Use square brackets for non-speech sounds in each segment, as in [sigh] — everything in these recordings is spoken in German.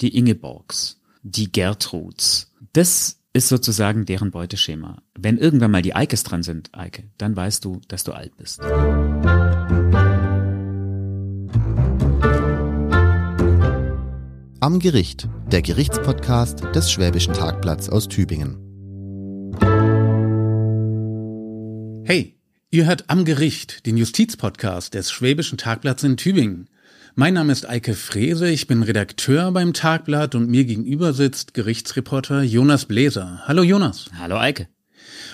die Ingeborgs, die Gertruds. Das ist sozusagen deren Beuteschema. Wenn irgendwann mal die Eikes dran sind, Eike, dann weißt du, dass du alt bist. Am Gericht, der Gerichtspodcast des Schwäbischen Tagblatts aus Tübingen. Hey, ihr hört Am Gericht, den Justizpodcast des Schwäbischen Tagblatts in Tübingen. Mein Name ist Eike Frese, ich bin Redakteur beim Tagblatt und mir gegenüber sitzt Gerichtsreporter Jonas Bläser. Hallo Jonas. Hallo Eike.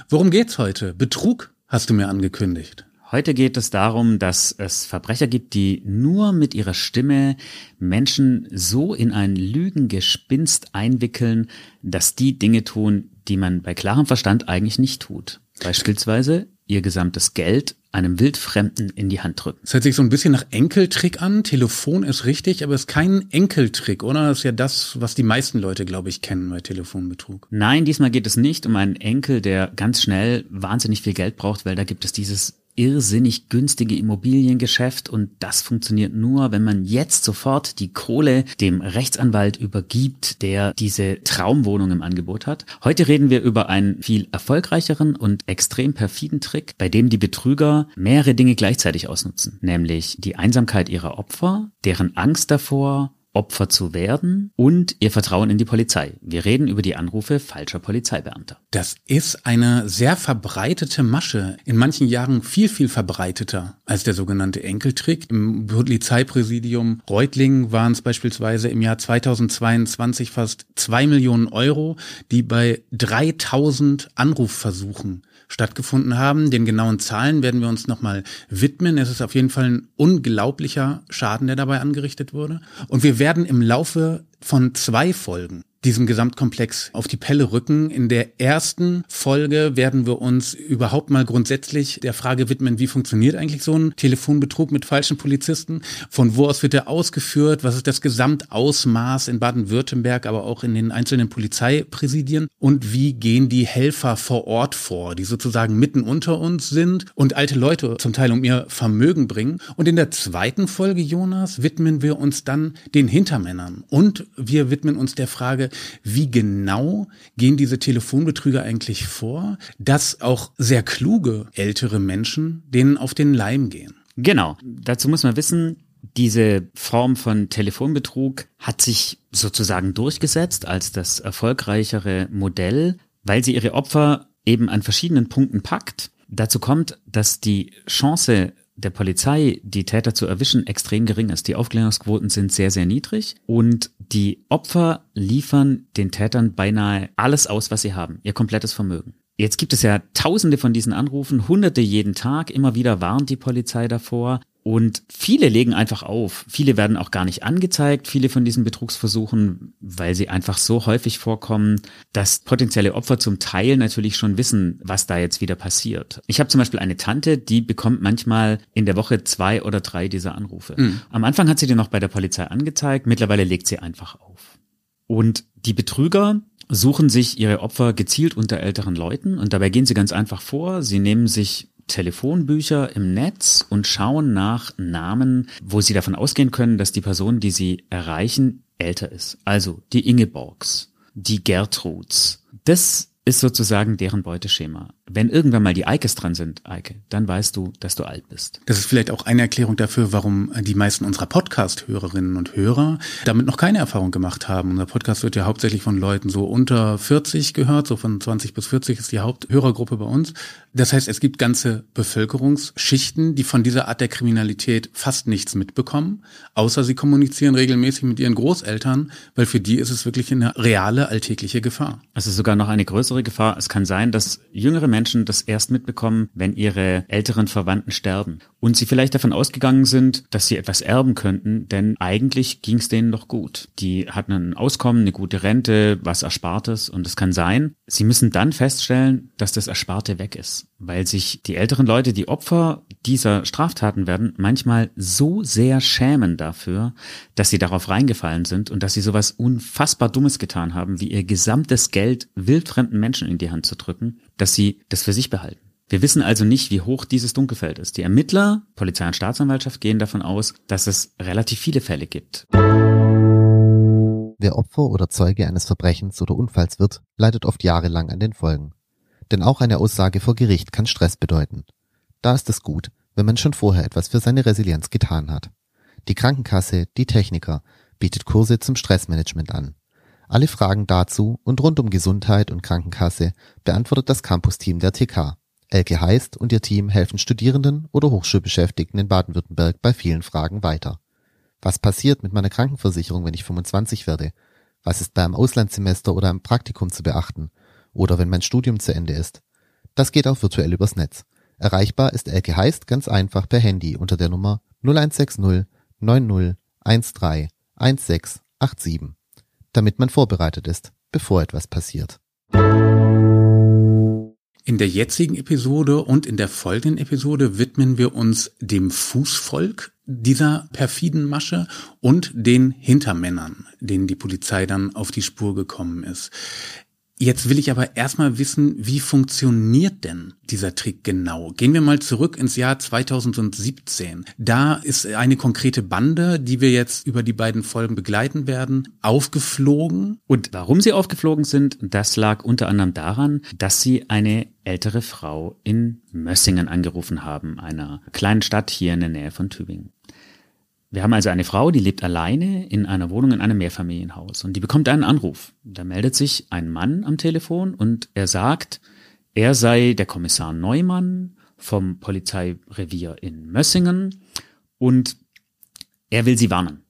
Worum geht's heute? Betrug hast du mir angekündigt. Heute geht es darum, dass es Verbrecher gibt, die nur mit ihrer Stimme Menschen so in ein Lügengespinst einwickeln, dass die Dinge tun, die man bei klarem Verstand eigentlich nicht tut. Beispielsweise ihr gesamtes Geld einem Wildfremden in die Hand drücken. Es hört sich so ein bisschen nach Enkeltrick an. Telefon ist richtig, aber es ist kein Enkeltrick, oder? Das ist ja das, was die meisten Leute, glaube ich, kennen bei Telefonbetrug. Nein, diesmal geht es nicht um einen Enkel, der ganz schnell wahnsinnig viel Geld braucht, weil da gibt es dieses irrsinnig günstige Immobiliengeschäft und das funktioniert nur, wenn man jetzt sofort die Kohle dem Rechtsanwalt übergibt, der diese Traumwohnung im Angebot hat. Heute reden wir über einen viel erfolgreicheren und extrem perfiden Trick, bei dem die Betrüger mehrere Dinge gleichzeitig ausnutzen, nämlich die Einsamkeit ihrer Opfer, deren Angst davor, Opfer zu werden und ihr Vertrauen in die Polizei. Wir reden über die Anrufe falscher Polizeibeamter. Das ist eine sehr verbreitete Masche, in manchen Jahren viel, viel verbreiteter als der sogenannte Enkeltrick. Im Polizeipräsidium Reutlingen waren es beispielsweise im Jahr 2022 fast zwei Millionen Euro, die bei 3000 Anrufversuchen stattgefunden haben. Den genauen Zahlen werden wir uns nochmal widmen. Es ist auf jeden Fall ein unglaublicher Schaden, der dabei angerichtet wurde. Und wir werden im Laufe von zwei Folgen diesem Gesamtkomplex auf die Pelle rücken. In der ersten Folge werden wir uns überhaupt mal grundsätzlich der Frage widmen, wie funktioniert eigentlich so ein Telefonbetrug mit falschen Polizisten? Von wo aus wird er ausgeführt? Was ist das Gesamtausmaß in Baden-Württemberg, aber auch in den einzelnen Polizeipräsidien? Und wie gehen die Helfer vor Ort vor, die sozusagen mitten unter uns sind und alte Leute zum Teil um ihr Vermögen bringen? Und in der zweiten Folge, Jonas, widmen wir uns dann den Hintermännern und wir widmen uns der Frage, wie genau gehen diese Telefonbetrüger eigentlich vor, dass auch sehr kluge ältere Menschen denen auf den Leim gehen. Genau. Dazu muss man wissen, diese Form von Telefonbetrug hat sich sozusagen durchgesetzt als das erfolgreichere Modell, weil sie ihre Opfer eben an verschiedenen Punkten packt. Dazu kommt, dass die Chance der Polizei, die Täter zu erwischen, extrem gering ist. Die Aufklärungsquoten sind sehr, sehr niedrig und die Opfer liefern den Tätern beinahe alles aus, was sie haben, ihr komplettes Vermögen. Jetzt gibt es ja tausende von diesen Anrufen, hunderte jeden Tag. Immer wieder warnt die Polizei davor. Und viele legen einfach auf. Viele werden auch gar nicht angezeigt, viele von diesen Betrugsversuchen, weil sie einfach so häufig vorkommen, dass potenzielle Opfer zum Teil natürlich schon wissen, was da jetzt wieder passiert. Ich habe zum Beispiel eine Tante, die bekommt manchmal in der Woche zwei oder drei dieser Anrufe. Mhm. Am Anfang hat sie die noch bei der Polizei angezeigt, mittlerweile legt sie einfach auf. Und die Betrüger suchen sich ihre Opfer gezielt unter älteren Leuten und dabei gehen sie ganz einfach vor. Sie nehmen sich Telefonbücher im Netz und schauen nach Namen, wo sie davon ausgehen können, dass die Person, die sie erreichen, älter ist. Also die Ingeborgs, die Gertruds. Das ist sozusagen deren Beuteschema. Wenn irgendwann mal die Eikes dran sind, Eike, dann weißt du, dass du alt bist. Das ist vielleicht auch eine Erklärung dafür, warum die meisten unserer Podcast-Hörerinnen und Hörer damit noch keine Erfahrung gemacht haben. Unser Podcast wird ja hauptsächlich von Leuten so unter 40 gehört, so von 20 bis 40 ist die Haupthörergruppe bei uns. Das heißt, es gibt ganze Bevölkerungsschichten, die von dieser Art der Kriminalität fast nichts mitbekommen, außer sie kommunizieren regelmäßig mit ihren Großeltern, weil für die ist es wirklich eine reale alltägliche Gefahr. Es ist sogar noch eine größere größere Gefahr. Es kann sein, dass jüngere Menschen das erst mitbekommen, wenn ihre älteren Verwandten sterben. Und sie vielleicht davon ausgegangen sind, dass sie etwas erben könnten, denn eigentlich ging es denen doch gut. Die hatten ein Auskommen, eine gute Rente, was Erspartes. Und es kann sein, sie müssen dann feststellen, dass das Ersparte weg ist. Weil sich die älteren Leute, die Opfer dieser Straftaten werden, manchmal so sehr schämen dafür, dass sie darauf reingefallen sind und dass sie sowas unfassbar Dummes getan haben, wie ihr gesamtes Geld wildfremden Menschen in die Hand zu drücken, dass sie das für sich behalten. Wir wissen also nicht, wie hoch dieses Dunkelfeld ist. Die Ermittler, Polizei und Staatsanwaltschaft gehen davon aus, dass es relativ viele Fälle gibt. Wer Opfer oder Zeuge eines Verbrechens oder Unfalls wird, leidet oft jahrelang an den Folgen. Denn auch eine Aussage vor Gericht kann Stress bedeuten. Da ist es gut, wenn man schon vorher etwas für seine Resilienz getan hat. Die Krankenkasse, die Techniker, bietet Kurse zum Stressmanagement an. Alle Fragen dazu und rund um Gesundheit und Krankenkasse beantwortet das Campus-Team der TK. Elke Heist und ihr Team helfen Studierenden oder Hochschulbeschäftigten in Baden-Württemberg bei vielen Fragen weiter. Was passiert mit meiner Krankenversicherung, wenn ich 25 werde? Was ist beim Auslandssemester oder im Praktikum zu beachten? Oder wenn mein Studium zu Ende ist? Das geht auch virtuell übers Netz. Erreichbar ist Elke Heist ganz einfach per Handy unter der Nummer 0160 90 13 1687, damit man vorbereitet ist, bevor etwas passiert. In der jetzigen Episode und in der folgenden Episode widmen wir uns dem Fußvolk dieser perfiden Masche und den Hintermännern, denen die Polizei dann auf die Spur gekommen ist. Jetzt will ich aber erstmal wissen, wie funktioniert denn dieser Trick genau? Gehen wir mal zurück ins Jahr 2017. Da ist eine konkrete Bande, die wir jetzt über die beiden Folgen begleiten werden, aufgeflogen. Und warum sie aufgeflogen sind, das lag unter anderem daran, dass sie eine ältere Frau in Mössingen angerufen haben, einer kleinen Stadt hier in der Nähe von Tübingen. Wir haben also eine Frau, die lebt alleine in einer Wohnung in einem Mehrfamilienhaus und die bekommt einen Anruf. Da meldet sich ein Mann am Telefon und er sagt, er sei der Kommissar Neumann vom Polizeirevier in Mössingen und er will sie warnen,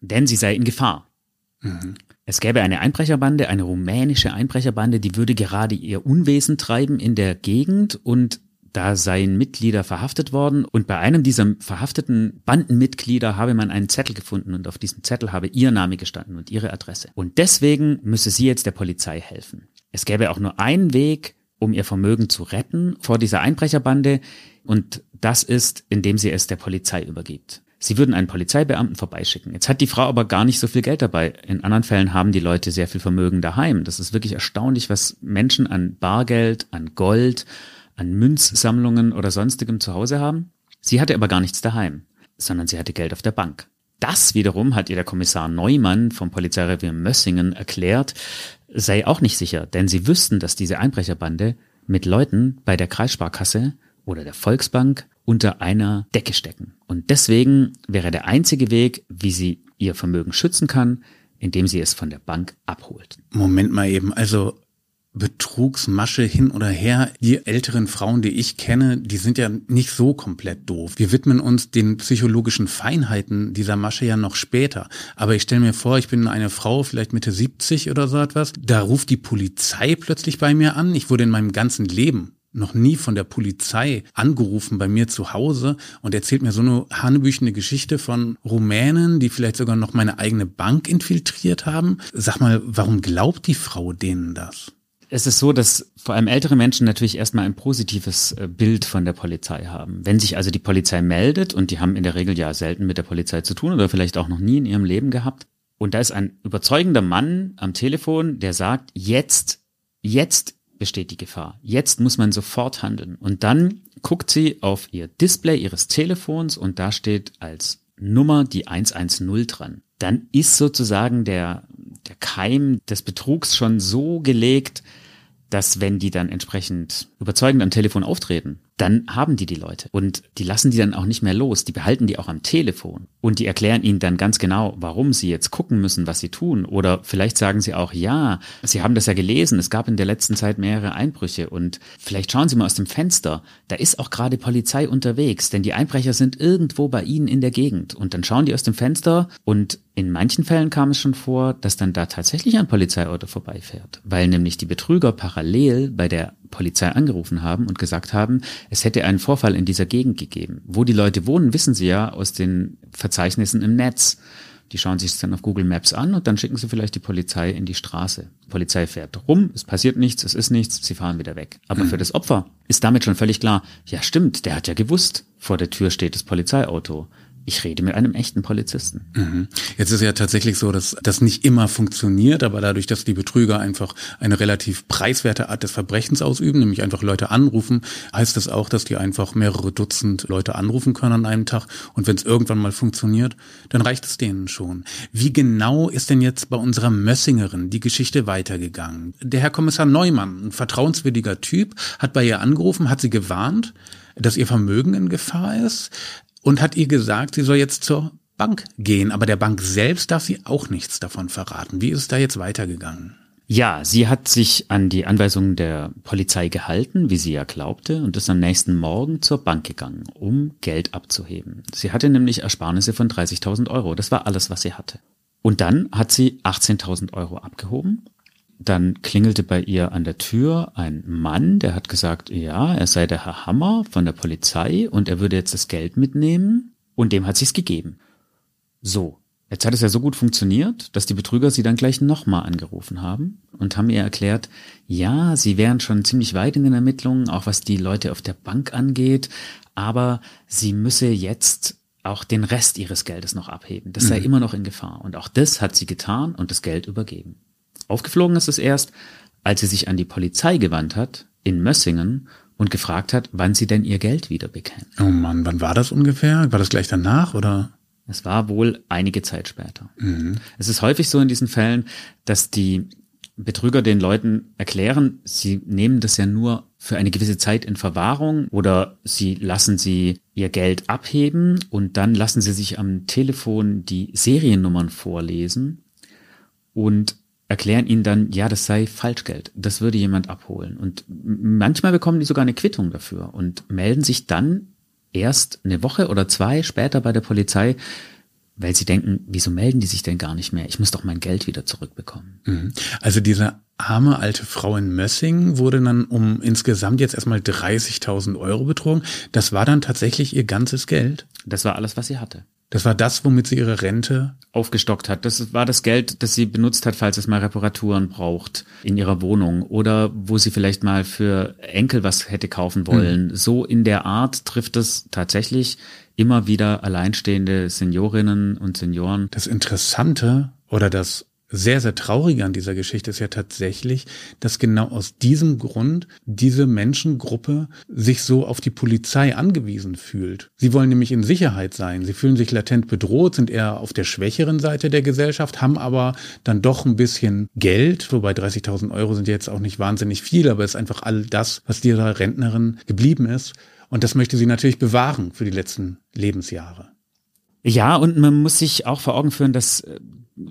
denn sie sei in Gefahr. Mhm. Es gäbe eine Einbrecherbande, eine rumänische Einbrecherbande, die würde gerade ihr Unwesen treiben in der Gegend und da seien Mitglieder verhaftet worden und bei einem dieser verhafteten Bandenmitglieder habe man einen Zettel gefunden und auf diesem Zettel habe ihr Name gestanden und ihre Adresse. Und deswegen müsse sie jetzt der Polizei helfen. Es gäbe auch nur einen Weg, um ihr Vermögen zu retten vor dieser Einbrecherbande und das ist, indem sie es der Polizei übergibt. Sie würden einen Polizeibeamten vorbeischicken. Jetzt hat die Frau aber gar nicht so viel Geld dabei. In anderen Fällen haben die Leute sehr viel Vermögen daheim. Das ist wirklich erstaunlich, was Menschen an Bargeld, an Gold, an Münzsammlungen oder sonstigem zu Hause haben. Sie hatte aber gar nichts daheim, sondern sie hatte Geld auf der Bank. Das wiederum hat ihr der Kommissar Neumann vom Polizeirevier Mössingen erklärt, sei auch nicht sicher, denn sie wüssten, dass diese Einbrecherbande mit Leuten bei der Kreissparkasse oder der Volksbank unter einer Decke stecken. Und deswegen wäre der einzige Weg, wie sie ihr Vermögen schützen kann, indem sie es von der Bank abholt. Moment mal eben, also Betrugsmasche hin oder her. Die älteren Frauen, die ich kenne, die sind ja nicht so komplett doof. Wir widmen uns den psychologischen Feinheiten dieser Masche ja noch später. Aber ich stelle mir vor, ich bin eine Frau, vielleicht Mitte 70 oder so etwas. Da ruft die Polizei plötzlich bei mir an. Ich wurde in meinem ganzen Leben noch nie von der Polizei angerufen bei mir zu Hause und erzählt mir so eine hanebüchene Geschichte von Rumänen, die vielleicht sogar noch meine eigene Bank infiltriert haben. Sag mal, warum glaubt die Frau denen das? Es ist so, dass vor allem ältere Menschen natürlich erstmal ein positives äh, Bild von der Polizei haben. Wenn sich also die Polizei meldet, und die haben in der Regel ja selten mit der Polizei zu tun oder vielleicht auch noch nie in ihrem Leben gehabt, und da ist ein überzeugender Mann am Telefon, der sagt, jetzt, jetzt besteht die Gefahr. Jetzt muss man sofort handeln. Und dann guckt sie auf ihr Display ihres Telefons und da steht als Nummer die 110 dran. Dann ist sozusagen der, der Keim des Betrugs schon so gelegt, dass wenn die dann entsprechend überzeugend am Telefon auftreten, dann haben die die Leute und die lassen die dann auch nicht mehr los, die behalten die auch am Telefon und die erklären ihnen dann ganz genau, warum sie jetzt gucken müssen, was sie tun. Oder vielleicht sagen sie auch, ja, sie haben das ja gelesen, es gab in der letzten Zeit mehrere Einbrüche und vielleicht schauen sie mal aus dem Fenster, da ist auch gerade Polizei unterwegs, denn die Einbrecher sind irgendwo bei ihnen in der Gegend. Und dann schauen die aus dem Fenster und in manchen Fällen kam es schon vor, dass dann da tatsächlich ein Polizeiauto vorbeifährt, weil nämlich die Betrüger parallel bei der Polizei angerufen haben und gesagt haben, es hätte einen Vorfall in dieser Gegend gegeben. Wo die Leute wohnen, wissen sie ja aus den Verzeichnissen im Netz. Die schauen sich es dann auf Google Maps an und dann schicken sie vielleicht die Polizei in die Straße. Die Polizei fährt rum, es passiert nichts, es ist nichts, sie fahren wieder weg. Aber für das Opfer ist damit schon völlig klar, ja stimmt, der hat ja gewusst, vor der Tür steht das Polizeiauto. Ich rede mit einem echten Polizisten. Mhm. Jetzt ist ja tatsächlich so, dass das nicht immer funktioniert, aber dadurch, dass die Betrüger einfach eine relativ preiswerte Art des Verbrechens ausüben, nämlich einfach Leute anrufen, heißt das auch, dass die einfach mehrere Dutzend Leute anrufen können an einem Tag. Und wenn es irgendwann mal funktioniert, dann reicht es denen schon. Wie genau ist denn jetzt bei unserer Mössingerin die Geschichte weitergegangen? Der Herr Kommissar Neumann, ein vertrauenswürdiger Typ, hat bei ihr angerufen, hat sie gewarnt, dass ihr Vermögen in Gefahr ist und hat ihr gesagt, sie soll jetzt zur Bank gehen. Aber der Bank selbst darf sie auch nichts davon verraten. Wie ist es da jetzt weitergegangen? Ja, sie hat sich an die Anweisungen der Polizei gehalten, wie sie ja glaubte, und ist am nächsten Morgen zur Bank gegangen, um Geld abzuheben. Sie hatte nämlich Ersparnisse von 30.000 Euro. Das war alles, was sie hatte. Und dann hat sie 18.000 Euro abgehoben. Dann klingelte bei ihr an der Tür ein Mann, der hat gesagt, ja, er sei der Herr Hammer von der Polizei und er würde jetzt das Geld mitnehmen und dem hat sie es gegeben. So, Jetzt hat es ja so gut funktioniert, dass die Betrüger sie dann gleich nochmal angerufen haben und haben ihr erklärt, ja, sie wären schon ziemlich weit in den Ermittlungen, auch was die Leute auf der Bank angeht, aber sie müsse jetzt auch den Rest ihres Geldes noch abheben. Das sei mhm. immer noch in Gefahr. Und auch das hat sie getan und das Geld übergeben. Aufgeflogen ist es erst, als sie sich an die Polizei gewandt hat, in Mössingen, und gefragt hat, wann sie denn ihr Geld wieder bekäme. Oh Mann, wann war das ungefähr? War das gleich danach oder? Es war wohl einige Zeit später. Mhm. Es ist häufig so in diesen Fällen, dass die Betrüger den Leuten erklären, sie nehmen das ja nur für eine gewisse Zeit in Verwahrung oder sie lassen sie ihr Geld abheben und dann lassen sie sich am Telefon die Seriennummern vorlesen und erklären ihnen dann, ja, das sei Falschgeld, das würde jemand abholen. Und manchmal bekommen die sogar eine Quittung dafür und melden sich dann erst eine Woche oder zwei später bei der Polizei, weil sie denken, wieso melden die sich denn gar nicht mehr? Ich muss doch mein Geld wieder zurückbekommen. Mhm. Also diese arme alte Frau in Mössing wurde dann um insgesamt jetzt erstmal 30.000 Euro betrogen. Das war dann tatsächlich ihr ganzes Geld? Das war alles, was sie hatte. Das war das, womit sie ihre Rente aufgestockt hat. Das war das Geld, das sie benutzt hat, falls es mal Reparaturen braucht in ihrer Wohnung oder wo sie vielleicht mal für Enkel was hätte kaufen wollen. Mhm. So in der Art trifft es tatsächlich immer wieder alleinstehende Seniorinnen und Senioren. Das Interessante oder das sehr, sehr Traurige an dieser Geschichte ist ja tatsächlich, dass genau aus diesem Grund diese Menschengruppe sich so auf die Polizei angewiesen fühlt. Sie wollen nämlich in Sicherheit sein. Sie fühlen sich latent bedroht, sind eher auf der schwächeren Seite der Gesellschaft, haben aber dann doch ein bisschen Geld, wobei 30.000 Euro sind jetzt auch nicht wahnsinnig viel, aber es ist einfach all das, was dieser Rentnerin geblieben ist. Und das möchte sie natürlich bewahren für die letzten Lebensjahre. Ja, und man muss sich auch vor Augen führen, dass äh,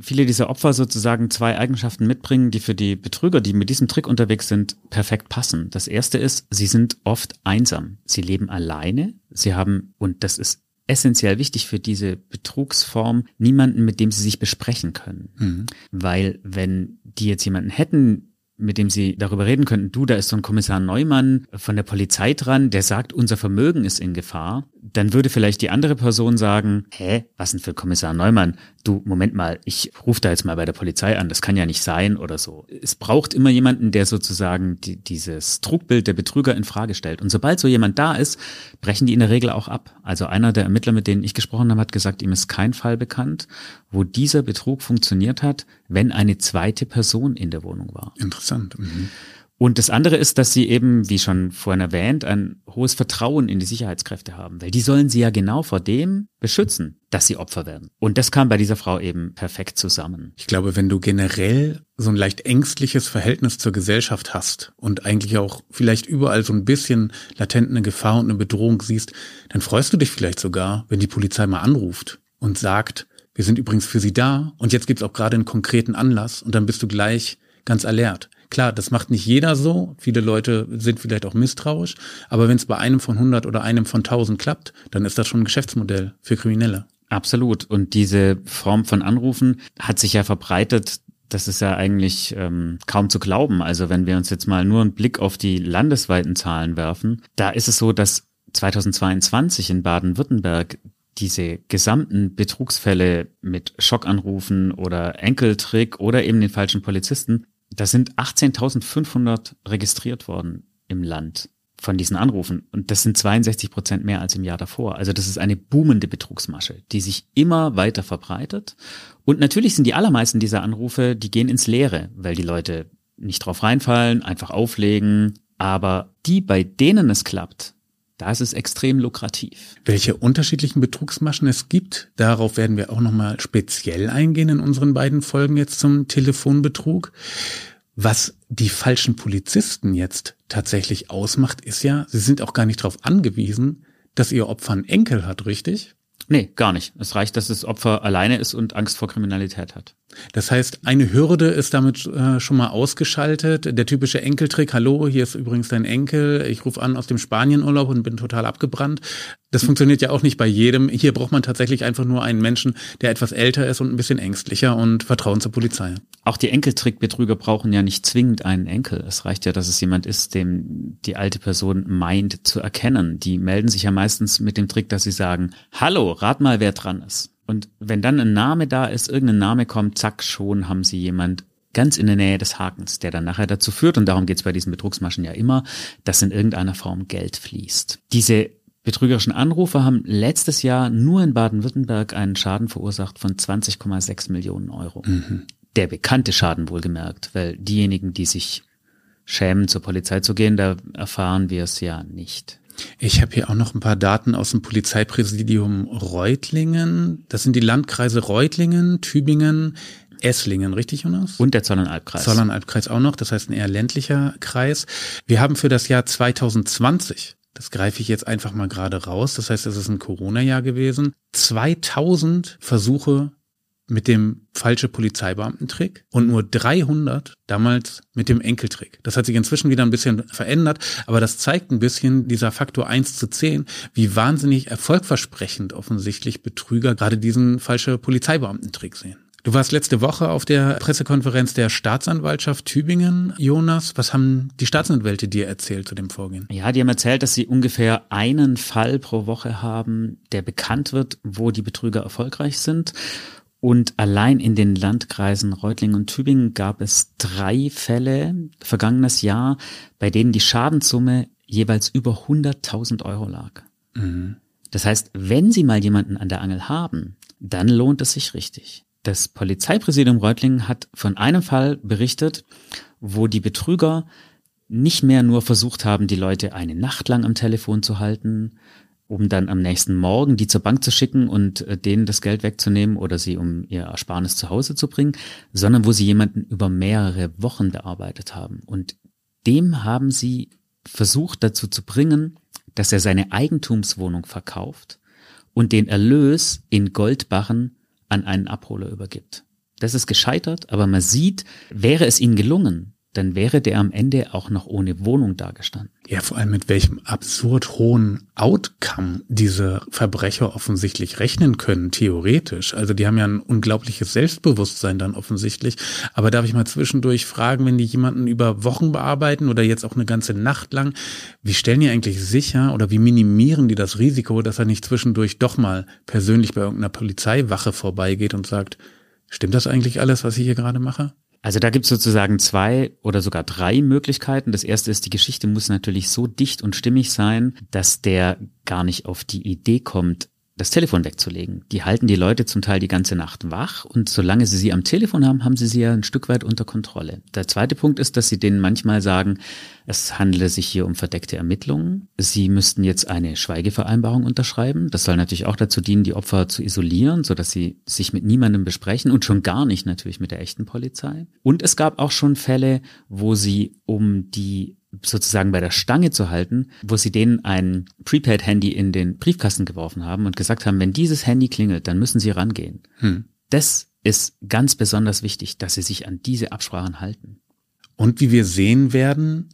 viele dieser Opfer sozusagen zwei Eigenschaften mitbringen, die für die Betrüger, die mit diesem Trick unterwegs sind, perfekt passen. Das erste ist, sie sind oft einsam. Sie leben alleine. Sie haben, und das ist essentiell wichtig für diese Betrugsform, niemanden, mit dem sie sich besprechen können. Mhm. Weil wenn die jetzt jemanden hätten, mit dem Sie darüber reden könnten, du, da ist so ein Kommissar Neumann von der Polizei dran, der sagt, unser Vermögen ist in Gefahr, dann würde vielleicht die andere Person sagen, hä, was denn für Kommissar Neumann? Du, Moment mal, ich rufe da jetzt mal bei der Polizei an, das kann ja nicht sein oder so. Es braucht immer jemanden, der sozusagen die, dieses Trugbild der Betrüger in Frage stellt. Und sobald so jemand da ist, brechen die in der Regel auch ab. Also einer der Ermittler, mit denen ich gesprochen habe, hat gesagt, ihm ist kein Fall bekannt, wo dieser Betrug funktioniert hat, wenn eine zweite Person in der Wohnung war. Interessant. Mhm. Und das andere ist, dass sie eben, wie schon vorhin erwähnt, ein hohes Vertrauen in die Sicherheitskräfte haben, weil die sollen sie ja genau vor dem beschützen, dass sie Opfer werden. Und das kam bei dieser Frau eben perfekt zusammen. Ich glaube, wenn du generell so ein leicht ängstliches Verhältnis zur Gesellschaft hast und eigentlich auch vielleicht überall so ein bisschen latent eine Gefahr und eine Bedrohung siehst, dann freust du dich vielleicht sogar, wenn die Polizei mal anruft und sagt, wir sind übrigens für Sie da und jetzt gibt's auch gerade einen konkreten Anlass und dann bist du gleich ganz alert. Klar, das macht nicht jeder so. Viele Leute sind vielleicht auch misstrauisch. Aber wenn es bei einem von 100 oder einem von 1000 klappt, dann ist das schon ein Geschäftsmodell für Kriminelle. Absolut. Und diese Form von Anrufen hat sich ja verbreitet. Das ist ja eigentlich ähm, kaum zu glauben. Also wenn wir uns jetzt mal nur einen Blick auf die landesweiten Zahlen werfen, da ist es so, dass 2022 in Baden-Württemberg diese gesamten Betrugsfälle mit Schockanrufen oder Enkeltrick oder eben den falschen Polizisten, da sind 18.500 registriert worden im Land von diesen Anrufen. Und das sind 62 Prozent mehr als im Jahr davor. Also das ist eine boomende Betrugsmasche, die sich immer weiter verbreitet. Und natürlich sind die allermeisten dieser Anrufe, die gehen ins Leere, weil die Leute nicht drauf reinfallen, einfach auflegen. Aber die, bei denen es klappt, da ist es extrem lukrativ. Welche unterschiedlichen Betrugsmaschen es gibt, darauf werden wir auch nochmal speziell eingehen in unseren beiden Folgen jetzt zum Telefonbetrug. Was die falschen Polizisten jetzt tatsächlich ausmacht, ist ja, sie sind auch gar nicht darauf angewiesen, dass ihr Opfer einen Enkel hat, richtig? Nee, gar nicht. Es reicht, dass das Opfer alleine ist und Angst vor Kriminalität hat. Das heißt, eine Hürde ist damit äh, schon mal ausgeschaltet. Der typische Enkeltrick, hallo, hier ist übrigens dein Enkel, ich rufe an aus dem Spanienurlaub und bin total abgebrannt. Das funktioniert ja auch nicht bei jedem. Hier braucht man tatsächlich einfach nur einen Menschen, der etwas älter ist und ein bisschen ängstlicher und Vertrauen zur Polizei. Auch die Enkeltrickbetrüger brauchen ja nicht zwingend einen Enkel. Es reicht ja, dass es jemand ist, dem die alte Person meint zu erkennen. Die melden sich ja meistens mit dem Trick, dass sie sagen, hallo, rat mal, wer dran ist. Und wenn dann ein Name da ist, irgendein Name kommt, zack, schon haben sie jemand ganz in der Nähe des Hakens, der dann nachher dazu führt, und darum geht es bei diesen Betrugsmaschen ja immer, dass in irgendeiner Form Geld fließt. Diese betrügerischen Anrufe haben letztes Jahr nur in Baden-Württemberg einen Schaden verursacht von 20,6 Millionen Euro. Mhm. Der bekannte Schaden wohlgemerkt, weil diejenigen, die sich schämen, zur Polizei zu gehen, da erfahren wir es ja nicht. Ich habe hier auch noch ein paar Daten aus dem Polizeipräsidium Reutlingen. Das sind die Landkreise Reutlingen, Tübingen, Esslingen, richtig, Jonas? Und der Zollernalbkreis. Zollernalbkreis auch noch, das heißt ein eher ländlicher Kreis. Wir haben für das Jahr 2020, das greife ich jetzt einfach mal gerade raus, das heißt, es ist ein Corona-Jahr gewesen, 2000 Versuche mit dem falsche Polizeibeamtentrick und nur 300 damals mit dem Enkeltrick. Das hat sich inzwischen wieder ein bisschen verändert, aber das zeigt ein bisschen dieser Faktor 1 zu 10, wie wahnsinnig erfolgversprechend offensichtlich Betrüger gerade diesen falsche Polizeibeamtentrick sehen. Du warst letzte Woche auf der Pressekonferenz der Staatsanwaltschaft Tübingen, Jonas. Was haben die Staatsanwälte dir erzählt zu dem Vorgehen? Ja, die haben erzählt, dass sie ungefähr einen Fall pro Woche haben, der bekannt wird, wo die Betrüger erfolgreich sind. Und allein in den Landkreisen Reutlingen und Tübingen gab es drei Fälle vergangenes Jahr, bei denen die Schadenssumme jeweils über 100.000 Euro lag. Mhm. Das heißt, wenn Sie mal jemanden an der Angel haben, dann lohnt es sich richtig. Das Polizeipräsidium Reutlingen hat von einem Fall berichtet, wo die Betrüger nicht mehr nur versucht haben, die Leute eine Nacht lang am Telefon zu halten, um dann am nächsten Morgen die zur Bank zu schicken und äh, denen das Geld wegzunehmen oder sie um ihr Ersparnis zu Hause zu bringen, sondern wo sie jemanden über mehrere Wochen bearbeitet haben. Und dem haben sie versucht dazu zu bringen, dass er seine Eigentumswohnung verkauft und den Erlös in Goldbarren an einen Abholer übergibt. Das ist gescheitert, aber man sieht, wäre es ihnen gelungen, dann wäre der am Ende auch noch ohne Wohnung dagestanden. Ja, vor allem mit welchem absurd hohen Outcome diese Verbrecher offensichtlich rechnen können, theoretisch. Also die haben ja ein unglaubliches Selbstbewusstsein dann offensichtlich. Aber darf ich mal zwischendurch fragen, wenn die jemanden über Wochen bearbeiten oder jetzt auch eine ganze Nacht lang, wie stellen die eigentlich sicher oder wie minimieren die das Risiko, dass er nicht zwischendurch doch mal persönlich bei irgendeiner Polizeiwache vorbeigeht und sagt, stimmt das eigentlich alles, was ich hier gerade mache? Also da gibt es sozusagen zwei oder sogar drei Möglichkeiten. Das erste ist, die Geschichte muss natürlich so dicht und stimmig sein, dass der gar nicht auf die Idee kommt, das Telefon wegzulegen. Die halten die Leute zum Teil die ganze Nacht wach und solange sie sie am Telefon haben, haben sie sie ja ein Stück weit unter Kontrolle. Der zweite Punkt ist, dass sie denen manchmal sagen, es handele sich hier um verdeckte Ermittlungen. Sie müssten jetzt eine Schweigevereinbarung unterschreiben. Das soll natürlich auch dazu dienen, die Opfer zu isolieren, sodass sie sich mit niemandem besprechen und schon gar nicht natürlich mit der echten Polizei. Und es gab auch schon Fälle, wo sie um die sozusagen bei der Stange zu halten, wo sie denen ein Prepaid-Handy in den Briefkasten geworfen haben und gesagt haben, wenn dieses Handy klingelt, dann müssen sie rangehen. Hm. Das ist ganz besonders wichtig, dass sie sich an diese Absprachen halten. Und wie wir sehen werden,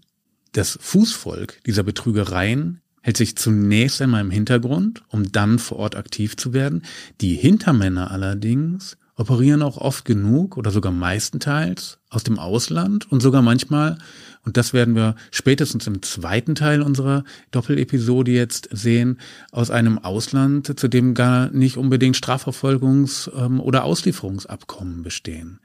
das Fußvolk dieser Betrügereien hält sich zunächst einmal im Hintergrund, um dann vor Ort aktiv zu werden. Die Hintermänner allerdings operieren auch oft genug oder sogar meistenteils aus dem Ausland und sogar manchmal und das werden wir spätestens im zweiten Teil unserer Doppelepisode jetzt sehen, aus einem Ausland, zu dem gar nicht unbedingt Strafverfolgungs- ähm, oder Auslieferungsabkommen bestehen.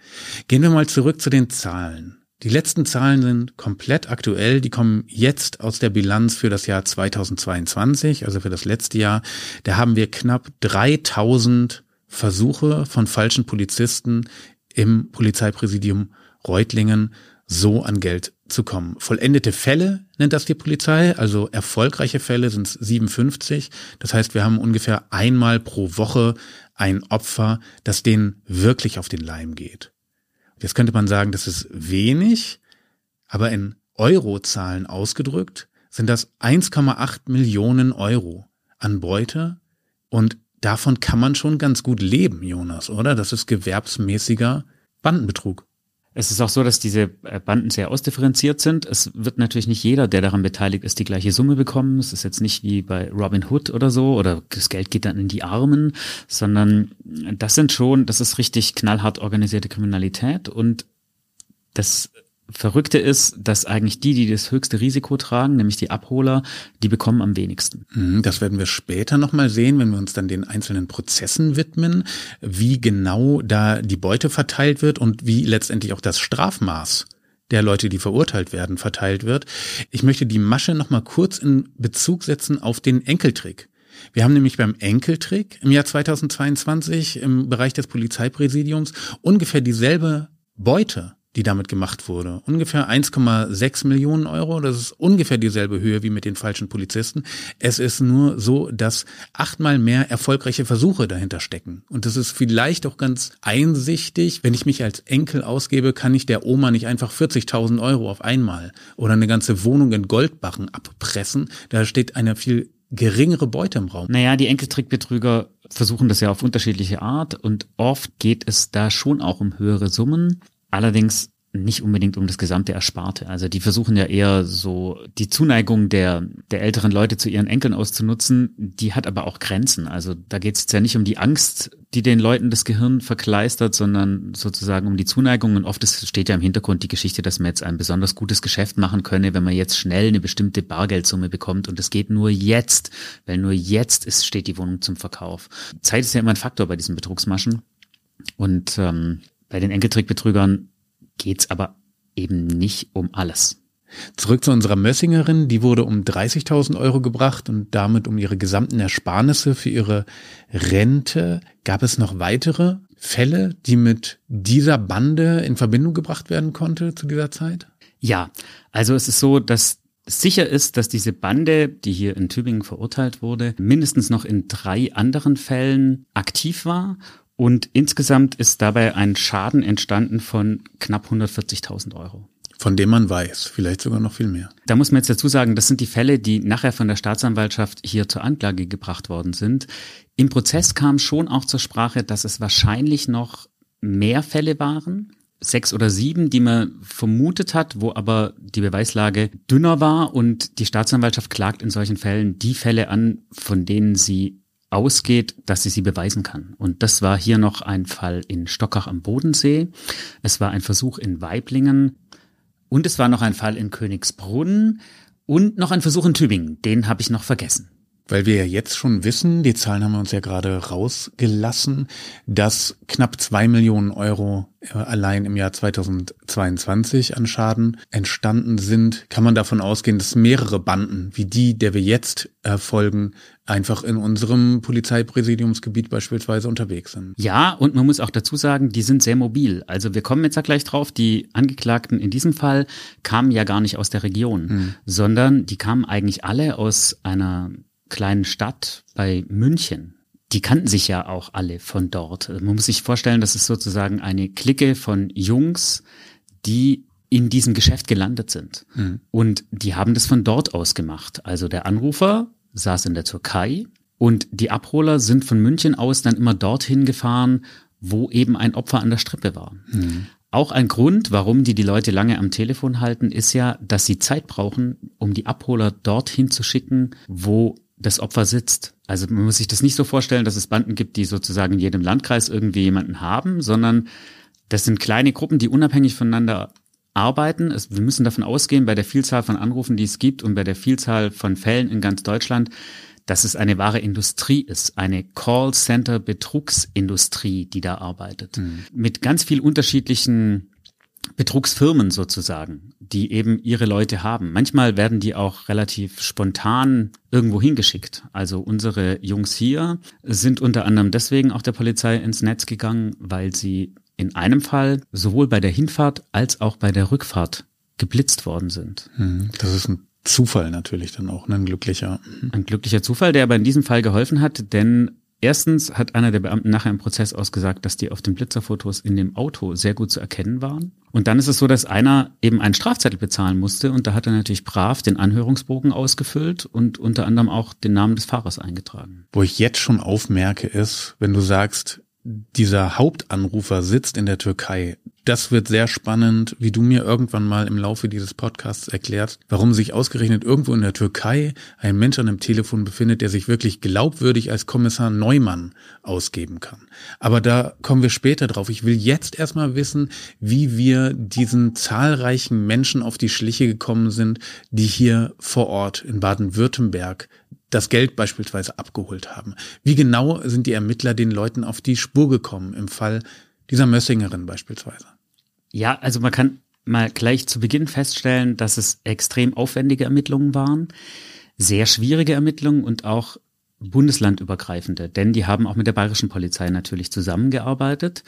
Gehen wir mal zurück zu den Zahlen. Die letzten Zahlen sind komplett aktuell. Die kommen jetzt aus der Bilanz für das Jahr 2022, also für das letzte Jahr. Da haben wir knapp 3000 Versuche von falschen Polizisten im Polizeipräsidium Reutlingen so an Geld zu kommen. Vollendete Fälle nennt das die Polizei, also erfolgreiche Fälle sind 57. Das heißt, wir haben ungefähr einmal pro Woche ein Opfer, das denen wirklich auf den Leim geht. Jetzt könnte man sagen, das ist wenig, aber in Eurozahlen ausgedrückt sind das 1,8 Millionen Euro an Beute und davon kann man schon ganz gut leben, Jonas, oder? Das ist gewerbsmäßiger Bandenbetrug. Es ist auch so, dass diese äh, Banden sehr ausdifferenziert sind. Es wird natürlich nicht jeder, der daran beteiligt ist, die gleiche Summe bekommen. Es ist jetzt nicht wie bei Robin Hood oder so oder das Geld geht dann in die Armen, sondern das sind schon, das ist richtig knallhart organisierte Kriminalität und das Verrückte ist, dass eigentlich die, die das höchste Risiko tragen, nämlich die Abholer, die bekommen am wenigsten. Mhm, das werden wir später nochmal sehen, wenn wir uns dann den einzelnen Prozessen widmen, wie genau da die Beute verteilt wird und wie letztendlich auch das Strafmaß der Leute, die verurteilt werden, verteilt wird. Ich möchte die Masche nochmal kurz in Bezug setzen auf den Enkeltrick. Wir haben nämlich beim Enkeltrick im Jahr 2022 im Bereich des Polizeipräsidiums ungefähr dieselbe Beute die damit gemacht wurde. Ungefähr 1,6 Millionen Euro. Das ist ungefähr dieselbe Höhe wie mit den falschen Polizisten. Es ist nur so, dass achtmal mehr erfolgreiche Versuche dahinter stecken. Und das ist vielleicht auch ganz einsichtig. Wenn ich mich als Enkel ausgebe, kann ich der Oma nicht einfach 40.000 Euro auf einmal oder eine ganze Wohnung in Goldbachen abpressen. Da steht eine viel geringere Beute im Raum. Naja, die Enkeltrickbetrüger versuchen das ja auf unterschiedliche Art und oft geht es da schon auch um höhere Summen. Allerdings nicht unbedingt um das gesamte Ersparte. Also die versuchen ja eher so die Zuneigung der, der älteren Leute zu ihren Enkeln auszunutzen, die hat aber auch Grenzen. Also da geht es ja nicht um die Angst, die den Leuten das Gehirn verkleistert, sondern sozusagen um die Zuneigung. Und oft steht ja im Hintergrund die Geschichte, dass man jetzt ein besonders gutes Geschäft machen könne, wenn man jetzt schnell eine bestimmte Bargeldsumme bekommt. Und es geht nur jetzt, weil nur jetzt ist, steht die Wohnung zum Verkauf. Zeit ist ja immer ein Faktor bei diesen Betrugsmaschen. Und ähm, bei den Enkeltrickbetrügern geht's aber eben nicht um alles. Zurück zu unserer Mössingerin, die wurde um 30.000 Euro gebracht und damit um ihre gesamten Ersparnisse für ihre Rente. Gab es noch weitere Fälle, die mit dieser Bande in Verbindung gebracht werden konnte zu dieser Zeit? Ja, also es ist so, dass sicher ist, dass diese Bande, die hier in Tübingen verurteilt wurde, mindestens noch in drei anderen Fällen aktiv war und insgesamt ist dabei ein Schaden entstanden von knapp 140.000 Euro. Von dem man weiß, vielleicht sogar noch viel mehr. Da muss man jetzt dazu sagen, das sind die Fälle, die nachher von der Staatsanwaltschaft hier zur Anklage gebracht worden sind. Im Prozess kam schon auch zur Sprache, dass es wahrscheinlich noch mehr Fälle waren, sechs oder sieben, die man vermutet hat, wo aber die Beweislage dünner war und die Staatsanwaltschaft klagt in solchen Fällen die Fälle an, von denen sie ausgeht, dass sie sie beweisen kann. Und das war hier noch ein Fall in Stockach am Bodensee. Es war ein Versuch in Weiblingen. Und es war noch ein Fall in Königsbrunn und noch ein Versuch in Tübingen. Den habe ich noch vergessen. Weil wir ja jetzt schon wissen, die Zahlen haben wir uns ja gerade rausgelassen, dass knapp zwei Millionen Euro äh, allein im Jahr 2022 an Schaden entstanden sind, kann man davon ausgehen, dass mehrere Banden wie die, der wir jetzt erfolgen, einfach in unserem Polizeipräsidiumsgebiet beispielsweise unterwegs sind. Ja, und man muss auch dazu sagen, die sind sehr mobil. Also wir kommen jetzt ja gleich drauf, die Angeklagten in diesem Fall kamen ja gar nicht aus der Region, hm. sondern die kamen eigentlich alle aus einer kleinen Stadt bei München. Die kannten sich ja auch alle von dort. Man muss sich vorstellen, das ist sozusagen eine Clique von Jungs, die in diesem Geschäft gelandet sind. Mhm. Und die haben das von dort aus gemacht. Also der Anrufer saß in der Türkei und die Abholer sind von München aus dann immer dorthin gefahren, wo eben ein Opfer an der Strippe war. Mhm. Auch ein Grund, warum die die Leute lange am Telefon halten, ist ja, dass sie Zeit brauchen, um die Abholer dorthin zu schicken, wo das Opfer sitzt. Also man muss sich das nicht so vorstellen, dass es Banden gibt, die sozusagen in jedem Landkreis irgendwie jemanden haben, sondern das sind kleine Gruppen, die unabhängig voneinander arbeiten. Es, wir müssen davon ausgehen, bei der Vielzahl von Anrufen, die es gibt und bei der Vielzahl von Fällen in ganz Deutschland, dass es eine wahre Industrie ist, eine Callcenter-Betrugsindustrie, die da arbeitet. Mhm. Mit ganz viel unterschiedlichen Betrugsfirmen sozusagen, die eben ihre Leute haben. Manchmal werden die auch relativ spontan irgendwo hingeschickt. Also unsere Jungs hier sind unter anderem deswegen auch der Polizei ins Netz gegangen, weil sie in einem Fall sowohl bei der Hinfahrt als auch bei der Rückfahrt geblitzt worden sind. Hm, das ist ein Zufall natürlich dann auch, ne? ein glücklicher. Ein glücklicher Zufall, der aber in diesem Fall geholfen hat, denn Erstens hat einer der Beamten nachher im Prozess ausgesagt, dass die auf den Blitzerfotos in dem Auto sehr gut zu erkennen waren. Und dann ist es so, dass einer eben einen Strafzettel bezahlen musste und da hat er natürlich brav den Anhörungsbogen ausgefüllt und unter anderem auch den Namen des Fahrers eingetragen. Wo ich jetzt schon aufmerke, ist, wenn du sagst, dieser Hauptanrufer sitzt in der Türkei. Das wird sehr spannend, wie du mir irgendwann mal im Laufe dieses Podcasts erklärst, warum sich ausgerechnet irgendwo in der Türkei ein Mensch an einem Telefon befindet, der sich wirklich glaubwürdig als Kommissar Neumann ausgeben kann. Aber da kommen wir später drauf. Ich will jetzt erstmal wissen, wie wir diesen zahlreichen Menschen auf die Schliche gekommen sind, die hier vor Ort in Baden-Württemberg das Geld beispielsweise abgeholt haben. Wie genau sind die Ermittler den Leuten auf die Spur gekommen im Fall dieser Mössingerin beispielsweise? Ja, also man kann mal gleich zu Beginn feststellen, dass es extrem aufwendige Ermittlungen waren, sehr schwierige Ermittlungen und auch bundeslandübergreifende, denn die haben auch mit der bayerischen Polizei natürlich zusammengearbeitet.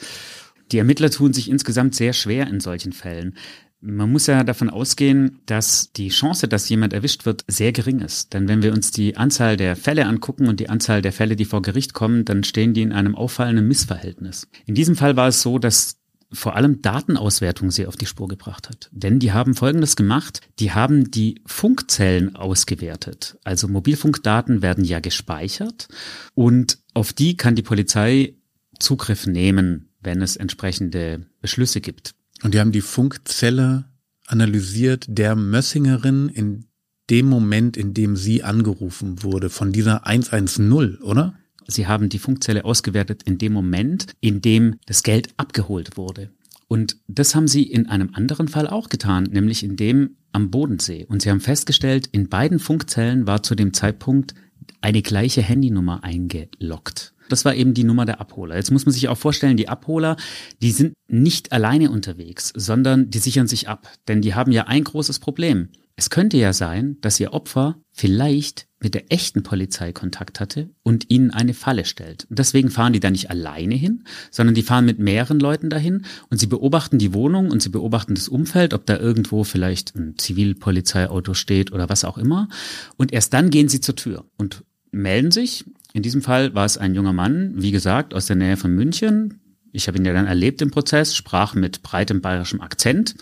Die Ermittler tun sich insgesamt sehr schwer in solchen Fällen. Man muss ja davon ausgehen, dass die Chance, dass jemand erwischt wird, sehr gering ist. Denn wenn wir uns die Anzahl der Fälle angucken und die Anzahl der Fälle, die vor Gericht kommen, dann stehen die in einem auffallenden Missverhältnis. In diesem Fall war es so, dass vor allem Datenauswertung sie auf die Spur gebracht hat. Denn die haben Folgendes gemacht. Die haben die Funkzellen ausgewertet. Also Mobilfunkdaten werden ja gespeichert und auf die kann die Polizei Zugriff nehmen, wenn es entsprechende Beschlüsse gibt. Und die haben die Funkzelle analysiert der Mössingerin in dem Moment, in dem sie angerufen wurde, von dieser 110, oder? Sie haben die Funkzelle ausgewertet in dem Moment, in dem das Geld abgeholt wurde. Und das haben sie in einem anderen Fall auch getan, nämlich in dem am Bodensee. Und sie haben festgestellt, in beiden Funkzellen war zu dem Zeitpunkt eine gleiche Handynummer eingeloggt. Das war eben die Nummer der Abholer. Jetzt muss man sich auch vorstellen, die Abholer, die sind nicht alleine unterwegs, sondern die sichern sich ab. Denn die haben ja ein großes Problem. Es könnte ja sein, dass ihr Opfer vielleicht mit der echten Polizei Kontakt hatte und ihnen eine Falle stellt. Und deswegen fahren die da nicht alleine hin, sondern die fahren mit mehreren Leuten dahin und sie beobachten die Wohnung und sie beobachten das Umfeld, ob da irgendwo vielleicht ein Zivilpolizeiauto steht oder was auch immer. Und erst dann gehen sie zur Tür und melden sich in diesem Fall war es ein junger Mann, wie gesagt, aus der Nähe von München. Ich habe ihn ja dann erlebt im Prozess, sprach mit breitem bayerischem Akzent.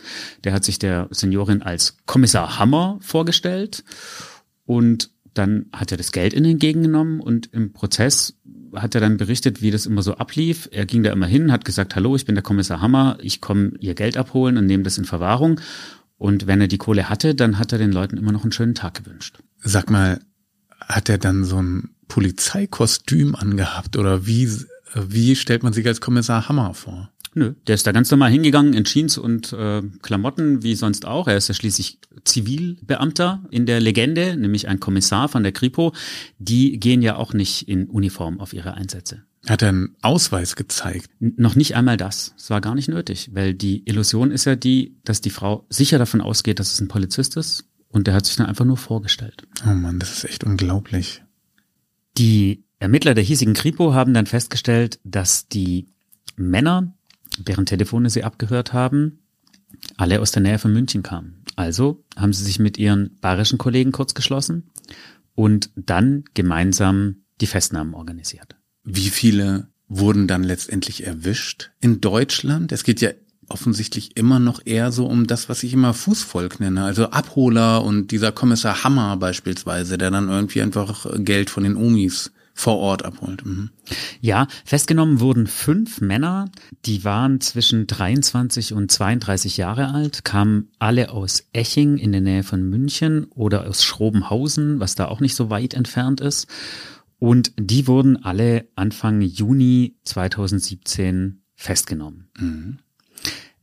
Der hat sich der Seniorin als Kommissar Hammer vorgestellt und dann hat er das Geld in entgegengenommen und im Prozess hat er dann berichtet, wie das immer so ablief. Er ging da immer hin, hat gesagt, hallo, ich bin der Kommissar Hammer, ich komme ihr Geld abholen und nehme das in Verwahrung. Und wenn er die Kohle hatte, dann hat er den Leuten immer noch einen schönen Tag gewünscht. Sag mal, hat er dann so ein Polizeikostüm angehabt oder wie, wie stellt man sich als Kommissar Hammer vor? Nö, der ist da ganz normal hingegangen in Jeans und äh, Klamotten, wie sonst auch. Er ist ja schließlich Zivilbeamter in der Legende, nämlich ein Kommissar von der Kripo. Die gehen ja auch nicht in Uniform auf ihre Einsätze. Hat er einen Ausweis gezeigt? N noch nicht einmal das. Es war gar nicht nötig, weil die Illusion ist ja die, dass die Frau sicher davon ausgeht, dass es ein Polizist ist und der hat sich dann einfach nur vorgestellt. Oh Mann, das ist echt unglaublich. Die Ermittler der hiesigen Kripo haben dann festgestellt, dass die Männer, deren Telefone sie abgehört haben, alle aus der Nähe von München kamen. Also haben sie sich mit ihren bayerischen Kollegen kurz geschlossen und dann gemeinsam die Festnahmen organisiert. Wie viele wurden dann letztendlich erwischt in Deutschland? Es geht ja offensichtlich immer noch eher so um das, was ich immer Fußvolk nenne. Also Abholer und dieser Kommissar Hammer beispielsweise, der dann irgendwie einfach Geld von den Omis vor Ort abholt. Mhm. Ja, festgenommen wurden fünf Männer, die waren zwischen 23 und 32 Jahre alt, kamen alle aus Eching in der Nähe von München oder aus Schrobenhausen, was da auch nicht so weit entfernt ist. Und die wurden alle Anfang Juni 2017 festgenommen. Mhm.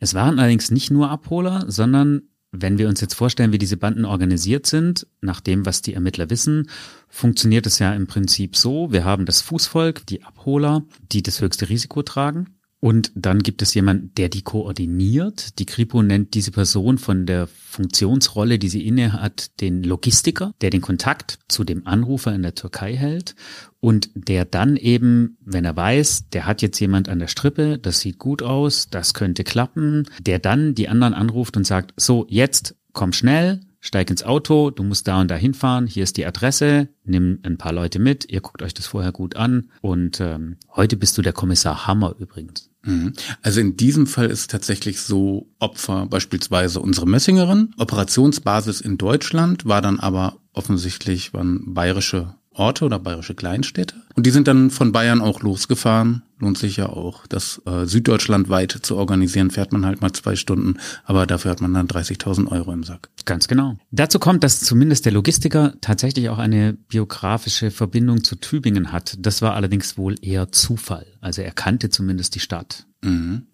Es waren allerdings nicht nur Abholer, sondern wenn wir uns jetzt vorstellen, wie diese Banden organisiert sind, nach dem, was die Ermittler wissen, funktioniert es ja im Prinzip so, wir haben das Fußvolk, die Abholer, die das höchste Risiko tragen. Und dann gibt es jemanden, der die koordiniert. Die Kripo nennt diese Person von der Funktionsrolle, die sie inne hat, den Logistiker, der den Kontakt zu dem Anrufer in der Türkei hält und der dann eben, wenn er weiß, der hat jetzt jemand an der Strippe, das sieht gut aus, das könnte klappen, der dann die anderen anruft und sagt, so, jetzt komm schnell, steig ins Auto, du musst da und da hinfahren, hier ist die Adresse, nimm ein paar Leute mit, ihr guckt euch das vorher gut an und ähm, heute bist du der Kommissar Hammer übrigens. Mhm. Also in diesem Fall ist tatsächlich so Opfer beispielsweise unsere Messingerin. Operationsbasis in Deutschland war dann aber offensichtlich waren bayerische Orte oder bayerische Kleinstädte. Und die sind dann von Bayern auch losgefahren. Lohnt sich ja auch. Das äh, süddeutschlandweit zu organisieren, fährt man halt mal zwei Stunden, aber dafür hat man dann 30.000 Euro im Sack. Ganz genau. Dazu kommt, dass zumindest der Logistiker tatsächlich auch eine biografische Verbindung zu Tübingen hat. Das war allerdings wohl eher Zufall. Also er kannte zumindest die Stadt. Mhm.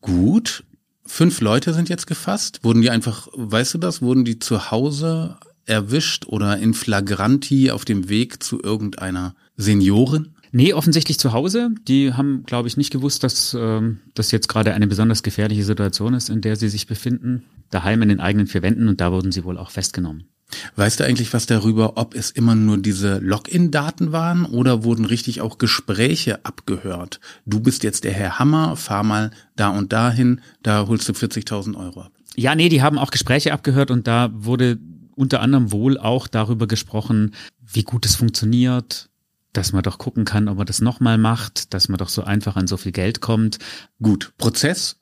Gut. Fünf Leute sind jetzt gefasst. Wurden die einfach, weißt du das, wurden die zu Hause erwischt oder in flagranti auf dem Weg zu irgendeiner Seniorin? Nee, offensichtlich zu Hause. Die haben, glaube ich, nicht gewusst, dass ähm, das jetzt gerade eine besonders gefährliche Situation ist, in der sie sich befinden. Daheim in den eigenen vier Wänden und da wurden sie wohl auch festgenommen. Weißt du eigentlich was darüber, ob es immer nur diese Login-Daten waren oder wurden richtig auch Gespräche abgehört? Du bist jetzt der Herr Hammer, fahr mal da und dahin, da holst du 40.000 Euro ab. Ja, nee, die haben auch Gespräche abgehört und da wurde unter anderem wohl auch darüber gesprochen, wie gut es funktioniert, dass man doch gucken kann, ob man das nochmal macht, dass man doch so einfach an so viel Geld kommt. Gut, Prozess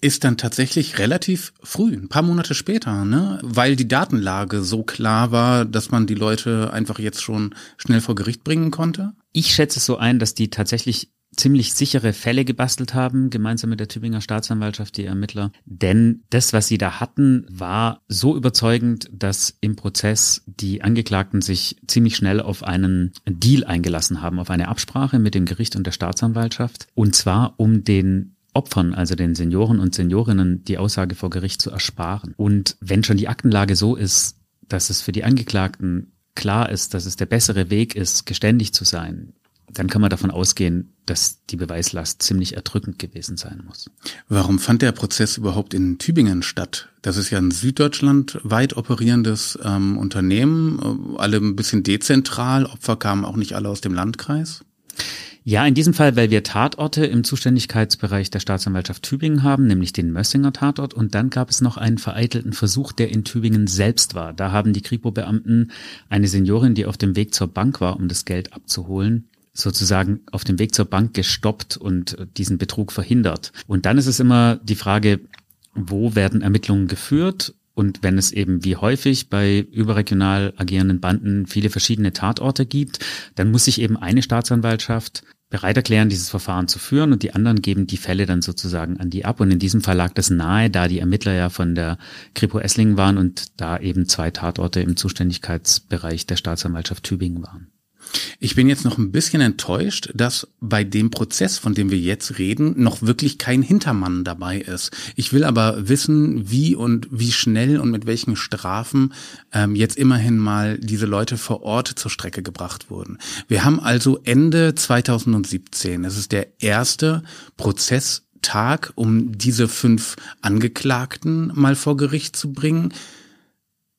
ist dann tatsächlich relativ früh, ein paar Monate später, ne? weil die Datenlage so klar war, dass man die Leute einfach jetzt schon schnell vor Gericht bringen konnte? Ich schätze es so ein, dass die tatsächlich ziemlich sichere Fälle gebastelt haben, gemeinsam mit der Tübinger Staatsanwaltschaft, die Ermittler. Denn das, was sie da hatten, war so überzeugend, dass im Prozess die Angeklagten sich ziemlich schnell auf einen Deal eingelassen haben, auf eine Absprache mit dem Gericht und der Staatsanwaltschaft. Und zwar um den Opfern, also den Senioren und Seniorinnen, die Aussage vor Gericht zu ersparen. Und wenn schon die Aktenlage so ist, dass es für die Angeklagten klar ist, dass es der bessere Weg ist, geständig zu sein, dann kann man davon ausgehen, dass die Beweislast ziemlich erdrückend gewesen sein muss. Warum fand der Prozess überhaupt in Tübingen statt? Das ist ja ein Süddeutschland weit operierendes ähm, Unternehmen, äh, alle ein bisschen dezentral, Opfer kamen auch nicht alle aus dem Landkreis. Ja, in diesem Fall, weil wir Tatorte im Zuständigkeitsbereich der Staatsanwaltschaft Tübingen haben, nämlich den Mössinger Tatort. Und dann gab es noch einen vereitelten Versuch, der in Tübingen selbst war. Da haben die Kripo-Beamten eine Seniorin, die auf dem Weg zur Bank war, um das Geld abzuholen, sozusagen auf dem Weg zur Bank gestoppt und diesen Betrug verhindert. Und dann ist es immer die Frage, wo werden Ermittlungen geführt? Und wenn es eben wie häufig bei überregional agierenden Banden viele verschiedene Tatorte gibt, dann muss sich eben eine Staatsanwaltschaft bereit erklären, dieses Verfahren zu führen und die anderen geben die Fälle dann sozusagen an die ab. Und in diesem Fall lag das nahe, da die Ermittler ja von der Kripo Esslingen waren und da eben zwei Tatorte im Zuständigkeitsbereich der Staatsanwaltschaft Tübingen waren. Ich bin jetzt noch ein bisschen enttäuscht, dass bei dem Prozess, von dem wir jetzt reden, noch wirklich kein Hintermann dabei ist. Ich will aber wissen, wie und wie schnell und mit welchen Strafen ähm, jetzt immerhin mal diese Leute vor Ort zur Strecke gebracht wurden. Wir haben also Ende 2017. Es ist der erste Prozesstag, um diese fünf Angeklagten mal vor Gericht zu bringen.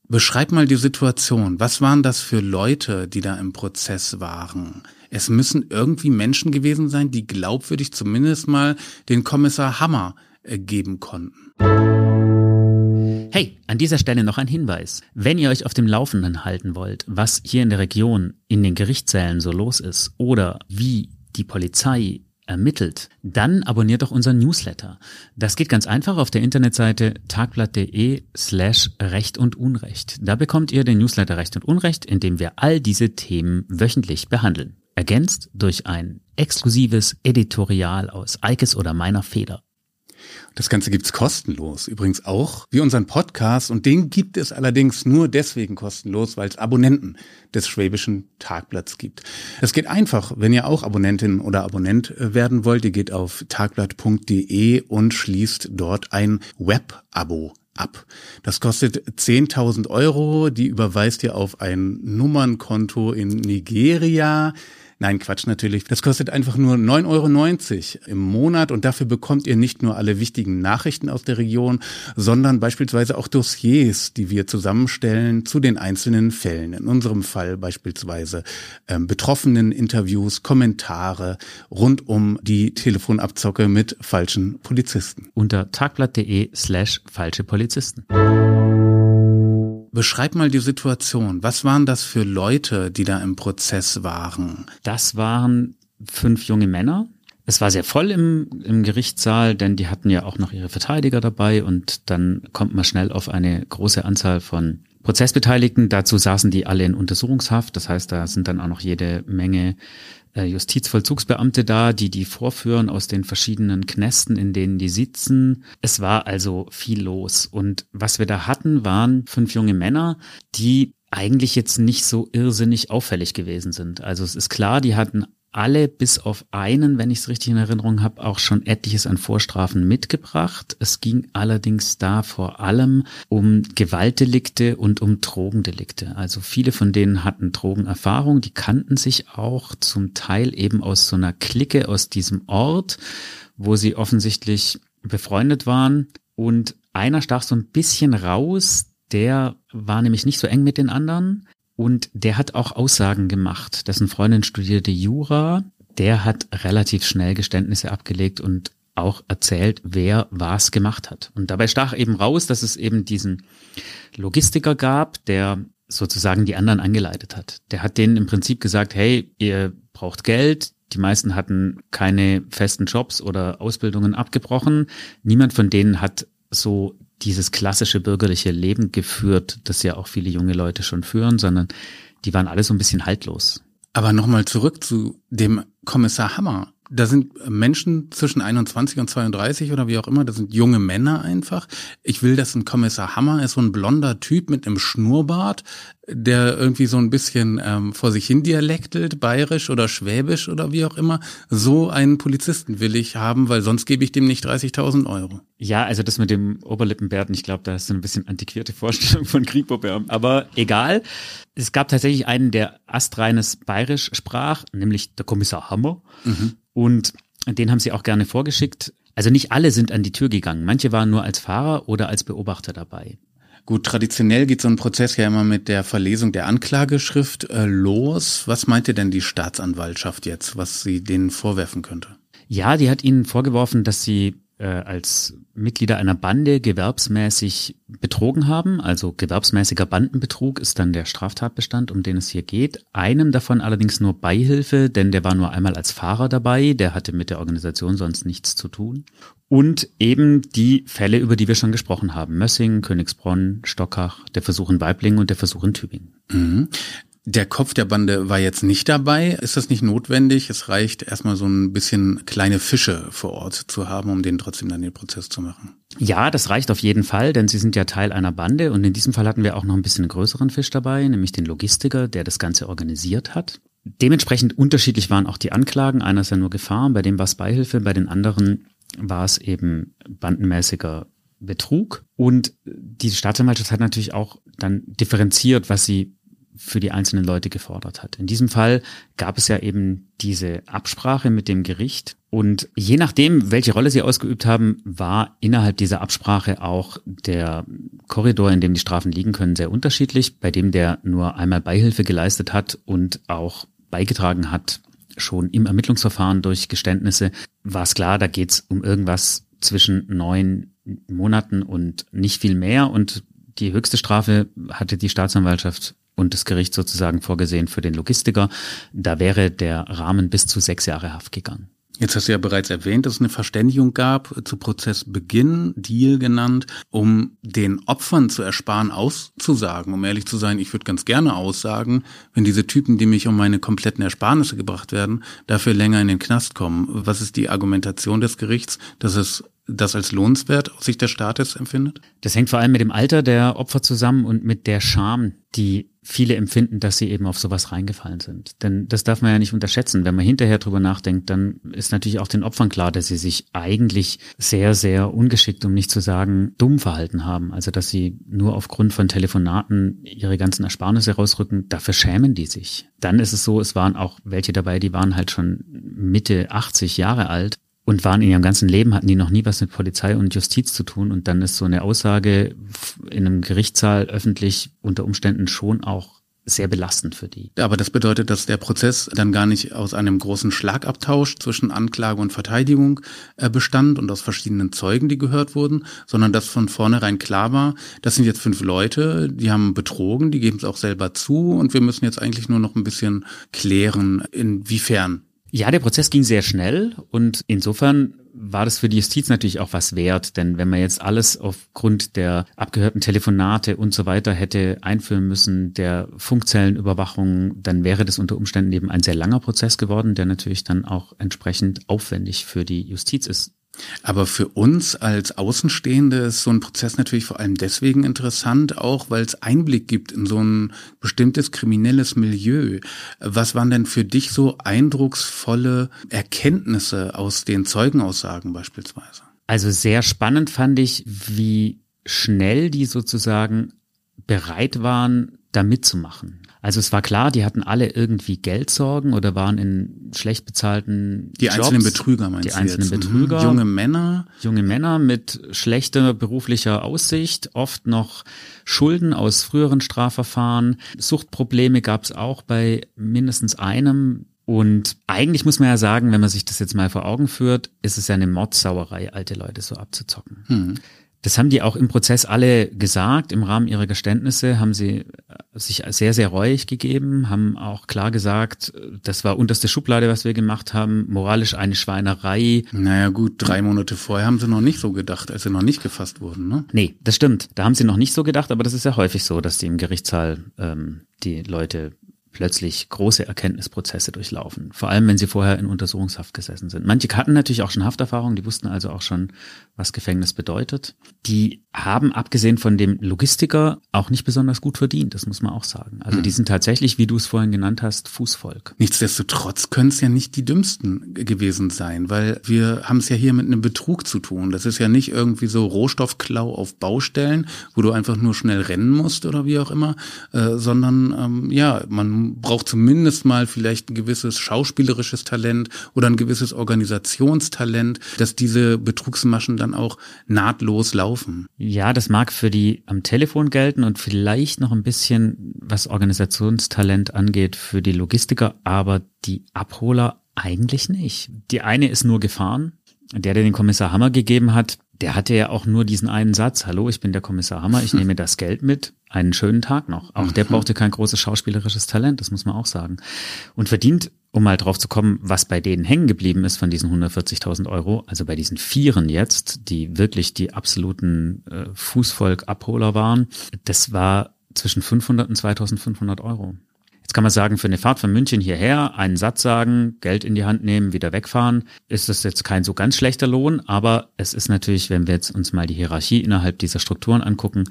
Beschreib mal die Situation. Was waren das für Leute, die da im Prozess waren? Es müssen irgendwie Menschen gewesen sein, die glaubwürdig zumindest mal den Kommissar Hammer äh, geben konnten. Hey, an dieser Stelle noch ein Hinweis. Wenn ihr euch auf dem Laufenden halten wollt, was hier in der Region in den Gerichtssälen so los ist oder wie die Polizei ermittelt, dann abonniert doch unseren Newsletter. Das geht ganz einfach auf der Internetseite tagblatt.de slash Recht und Unrecht. Da bekommt ihr den Newsletter Recht und Unrecht, in dem wir all diese Themen wöchentlich behandeln. Ergänzt durch ein exklusives Editorial aus Eikes oder meiner Feder. Das Ganze gibt's kostenlos. Übrigens auch wie unseren Podcast. Und den gibt es allerdings nur deswegen kostenlos, weil es Abonnenten des Schwäbischen Tagblatts gibt. Es geht einfach, wenn ihr auch Abonnentin oder Abonnent äh, werden wollt. Ihr geht auf tagblatt.de und schließt dort ein Web-Abo ab. Das kostet 10.000 Euro. Die überweist ihr auf ein Nummernkonto in Nigeria. Nein, Quatsch natürlich. Das kostet einfach nur 9,90 Euro im Monat und dafür bekommt ihr nicht nur alle wichtigen Nachrichten aus der Region, sondern beispielsweise auch Dossiers, die wir zusammenstellen zu den einzelnen Fällen. In unserem Fall beispielsweise ähm, betroffenen Interviews, Kommentare rund um die Telefonabzocke mit falschen Polizisten. Unter tagblatt.de slash falsche Polizisten. Beschreib mal die Situation. Was waren das für Leute, die da im Prozess waren? Das waren fünf junge Männer. Es war sehr voll im, im Gerichtssaal, denn die hatten ja auch noch ihre Verteidiger dabei und dann kommt man schnell auf eine große Anzahl von Prozessbeteiligten. Dazu saßen die alle in Untersuchungshaft. Das heißt, da sind dann auch noch jede Menge Justizvollzugsbeamte da, die die vorführen aus den verschiedenen Knästen, in denen die sitzen. Es war also viel los. Und was wir da hatten, waren fünf junge Männer, die eigentlich jetzt nicht so irrsinnig auffällig gewesen sind. Also es ist klar, die hatten alle bis auf einen, wenn ich es richtig in Erinnerung habe, auch schon etliches an Vorstrafen mitgebracht. Es ging allerdings da vor allem um Gewaltdelikte und um Drogendelikte. Also viele von denen hatten Drogenerfahrung, die kannten sich auch zum Teil eben aus so einer Clique aus diesem Ort, wo sie offensichtlich befreundet waren. Und einer stach so ein bisschen raus, der war nämlich nicht so eng mit den anderen. Und der hat auch Aussagen gemacht. Dessen Freundin studierte Jura. Der hat relativ schnell Geständnisse abgelegt und auch erzählt, wer was gemacht hat. Und dabei stach eben raus, dass es eben diesen Logistiker gab, der sozusagen die anderen angeleitet hat. Der hat denen im Prinzip gesagt, hey, ihr braucht Geld. Die meisten hatten keine festen Jobs oder Ausbildungen abgebrochen. Niemand von denen hat so dieses klassische bürgerliche Leben geführt, das ja auch viele junge Leute schon führen, sondern die waren alle so ein bisschen haltlos. Aber nochmal zurück zu dem Kommissar Hammer da sind Menschen zwischen 21 und 32 oder wie auch immer, das sind junge Männer einfach. Ich will, dass ein Kommissar Hammer ist so ein blonder Typ mit einem Schnurrbart, der irgendwie so ein bisschen ähm, vor sich hin dialektelt, bayerisch oder schwäbisch oder wie auch immer. So einen Polizisten will ich haben, weil sonst gebe ich dem nicht 30.000 Euro. Ja, also das mit dem Oberlippenbärten, ich glaube, da ist so ein bisschen antiquierte Vorstellung von Kripo-Beamten. Aber egal. Es gab tatsächlich einen, der astreines bayerisch sprach, nämlich der Kommissar Hammer. Mhm. Und den haben sie auch gerne vorgeschickt. Also nicht alle sind an die Tür gegangen. Manche waren nur als Fahrer oder als Beobachter dabei. Gut, traditionell geht so ein Prozess ja immer mit der Verlesung der Anklageschrift äh, los. Was meinte denn die Staatsanwaltschaft jetzt, was sie denen vorwerfen könnte? Ja, die hat ihnen vorgeworfen, dass sie äh, als Mitglieder einer Bande gewerbsmäßig betrogen haben. Also gewerbsmäßiger Bandenbetrug ist dann der Straftatbestand, um den es hier geht. Einem davon allerdings nur Beihilfe, denn der war nur einmal als Fahrer dabei, der hatte mit der Organisation sonst nichts zu tun. Und eben die Fälle, über die wir schon gesprochen haben. Mössing, Königsbronn, Stockach, der Versuch in Weiblingen und der Versuch in Tübingen. Mhm. Der Kopf der Bande war jetzt nicht dabei. Ist das nicht notwendig? Es reicht erstmal so ein bisschen kleine Fische vor Ort zu haben, um den trotzdem dann den Prozess zu machen. Ja, das reicht auf jeden Fall, denn sie sind ja Teil einer Bande und in diesem Fall hatten wir auch noch ein bisschen größeren Fisch dabei, nämlich den Logistiker, der das Ganze organisiert hat. Dementsprechend unterschiedlich waren auch die Anklagen. Einer ist ja nur Gefahr, bei dem war es Beihilfe, bei den anderen war es eben bandenmäßiger Betrug. Und die Staatsanwaltschaft hat natürlich auch dann differenziert, was sie für die einzelnen Leute gefordert hat. In diesem Fall gab es ja eben diese Absprache mit dem Gericht und je nachdem, welche Rolle sie ausgeübt haben, war innerhalb dieser Absprache auch der Korridor, in dem die Strafen liegen können, sehr unterschiedlich. Bei dem, der nur einmal Beihilfe geleistet hat und auch beigetragen hat, schon im Ermittlungsverfahren durch Geständnisse, war es klar, da geht es um irgendwas zwischen neun Monaten und nicht viel mehr. Und die höchste Strafe hatte die Staatsanwaltschaft und das Gericht sozusagen vorgesehen für den Logistiker. Da wäre der Rahmen bis zu sechs Jahre Haft gegangen. Jetzt hast du ja bereits erwähnt, dass es eine Verständigung gab zu Prozessbeginn, Deal genannt, um den Opfern zu ersparen, auszusagen. Um ehrlich zu sein, ich würde ganz gerne aussagen, wenn diese Typen, die mich um meine kompletten Ersparnisse gebracht werden, dafür länger in den Knast kommen. Was ist die Argumentation des Gerichts, dass es das als lohnenswert aus Sicht des Staates empfindet? Das hängt vor allem mit dem Alter der Opfer zusammen und mit der Scham, die viele empfinden, dass sie eben auf sowas reingefallen sind. Denn das darf man ja nicht unterschätzen. Wenn man hinterher drüber nachdenkt, dann ist natürlich auch den Opfern klar, dass sie sich eigentlich sehr, sehr ungeschickt, um nicht zu sagen, dumm verhalten haben. Also, dass sie nur aufgrund von Telefonaten ihre ganzen Ersparnisse rausrücken, dafür schämen die sich. Dann ist es so, es waren auch welche dabei, die waren halt schon Mitte 80 Jahre alt und waren in ihrem ganzen Leben, hatten die noch nie was mit Polizei und Justiz zu tun. Und dann ist so eine Aussage in einem Gerichtssaal öffentlich unter Umständen schon auch sehr belastend für die. Aber das bedeutet, dass der Prozess dann gar nicht aus einem großen Schlagabtausch zwischen Anklage und Verteidigung äh, bestand und aus verschiedenen Zeugen, die gehört wurden, sondern dass von vornherein klar war, das sind jetzt fünf Leute, die haben betrogen, die geben es auch selber zu und wir müssen jetzt eigentlich nur noch ein bisschen klären, inwiefern ja, der Prozess ging sehr schnell und insofern war das für die Justiz natürlich auch was wert, denn wenn man jetzt alles aufgrund der abgehörten Telefonate und so weiter hätte einführen müssen, der Funkzellenüberwachung, dann wäre das unter Umständen eben ein sehr langer Prozess geworden, der natürlich dann auch entsprechend aufwendig für die Justiz ist. Aber für uns als Außenstehende ist so ein Prozess natürlich vor allem deswegen interessant, auch weil es Einblick gibt in so ein bestimmtes kriminelles Milieu. Was waren denn für dich so eindrucksvolle Erkenntnisse aus den Zeugenaussagen beispielsweise? Also sehr spannend fand ich, wie schnell die sozusagen bereit waren, da mitzumachen. Also es war klar, die hatten alle irgendwie Geldsorgen oder waren in schlecht bezahlten Die Jobs. einzelnen Betrüger meinst die du einzelnen jetzt? Mhm. Betrüger. Junge Männer. Junge Männer mit schlechter beruflicher Aussicht, oft noch Schulden aus früheren Strafverfahren. Suchtprobleme gab es auch bei mindestens einem. Und eigentlich muss man ja sagen, wenn man sich das jetzt mal vor Augen führt, ist es ja eine Mordsauerei, alte Leute so abzuzocken. Hm. Das haben die auch im Prozess alle gesagt. Im Rahmen ihrer Geständnisse haben sie äh, sich sehr, sehr reuig gegeben, haben auch klar gesagt, das war unterste Schublade, was wir gemacht haben, moralisch eine Schweinerei. Naja gut, drei Monate vorher haben sie noch nicht so gedacht, als sie noch nicht gefasst wurden, ne? Nee, das stimmt. Da haben sie noch nicht so gedacht, aber das ist ja häufig so, dass die im Gerichtssaal ähm, die Leute plötzlich große Erkenntnisprozesse durchlaufen. Vor allem, wenn sie vorher in Untersuchungshaft gesessen sind. Manche hatten natürlich auch schon Hafterfahrung, die wussten also auch schon, was Gefängnis bedeutet. Die haben, abgesehen von dem Logistiker, auch nicht besonders gut verdient, das muss man auch sagen. Also die hm. sind tatsächlich, wie du es vorhin genannt hast, Fußvolk. Nichtsdestotrotz können es ja nicht die dümmsten gewesen sein, weil wir haben es ja hier mit einem Betrug zu tun. Das ist ja nicht irgendwie so Rohstoffklau auf Baustellen, wo du einfach nur schnell rennen musst oder wie auch immer, äh, sondern ähm, ja, man braucht zumindest mal vielleicht ein gewisses schauspielerisches Talent oder ein gewisses Organisationstalent, dass diese Betrugsmaschen dann auch nahtlos laufen. Ja, das mag für die am Telefon gelten und vielleicht noch ein bisschen, was Organisationstalent angeht, für die Logistiker, aber die Abholer eigentlich nicht. Die eine ist nur gefahren. Der, der den Kommissar Hammer gegeben hat, der hatte ja auch nur diesen einen Satz, hallo, ich bin der Kommissar Hammer, ich nehme das Geld mit einen schönen Tag noch. Auch der mhm. brauchte kein großes schauspielerisches Talent, das muss man auch sagen. Und verdient, um mal drauf zu kommen, was bei denen hängen geblieben ist von diesen 140.000 Euro, also bei diesen Vieren jetzt, die wirklich die absoluten äh, Fußvolk-Abholer waren, das war zwischen 500 und 2500 Euro. Kann man sagen, für eine Fahrt von München hierher, einen Satz sagen, Geld in die Hand nehmen, wieder wegfahren, ist das jetzt kein so ganz schlechter Lohn, aber es ist natürlich, wenn wir jetzt uns mal die Hierarchie innerhalb dieser Strukturen angucken,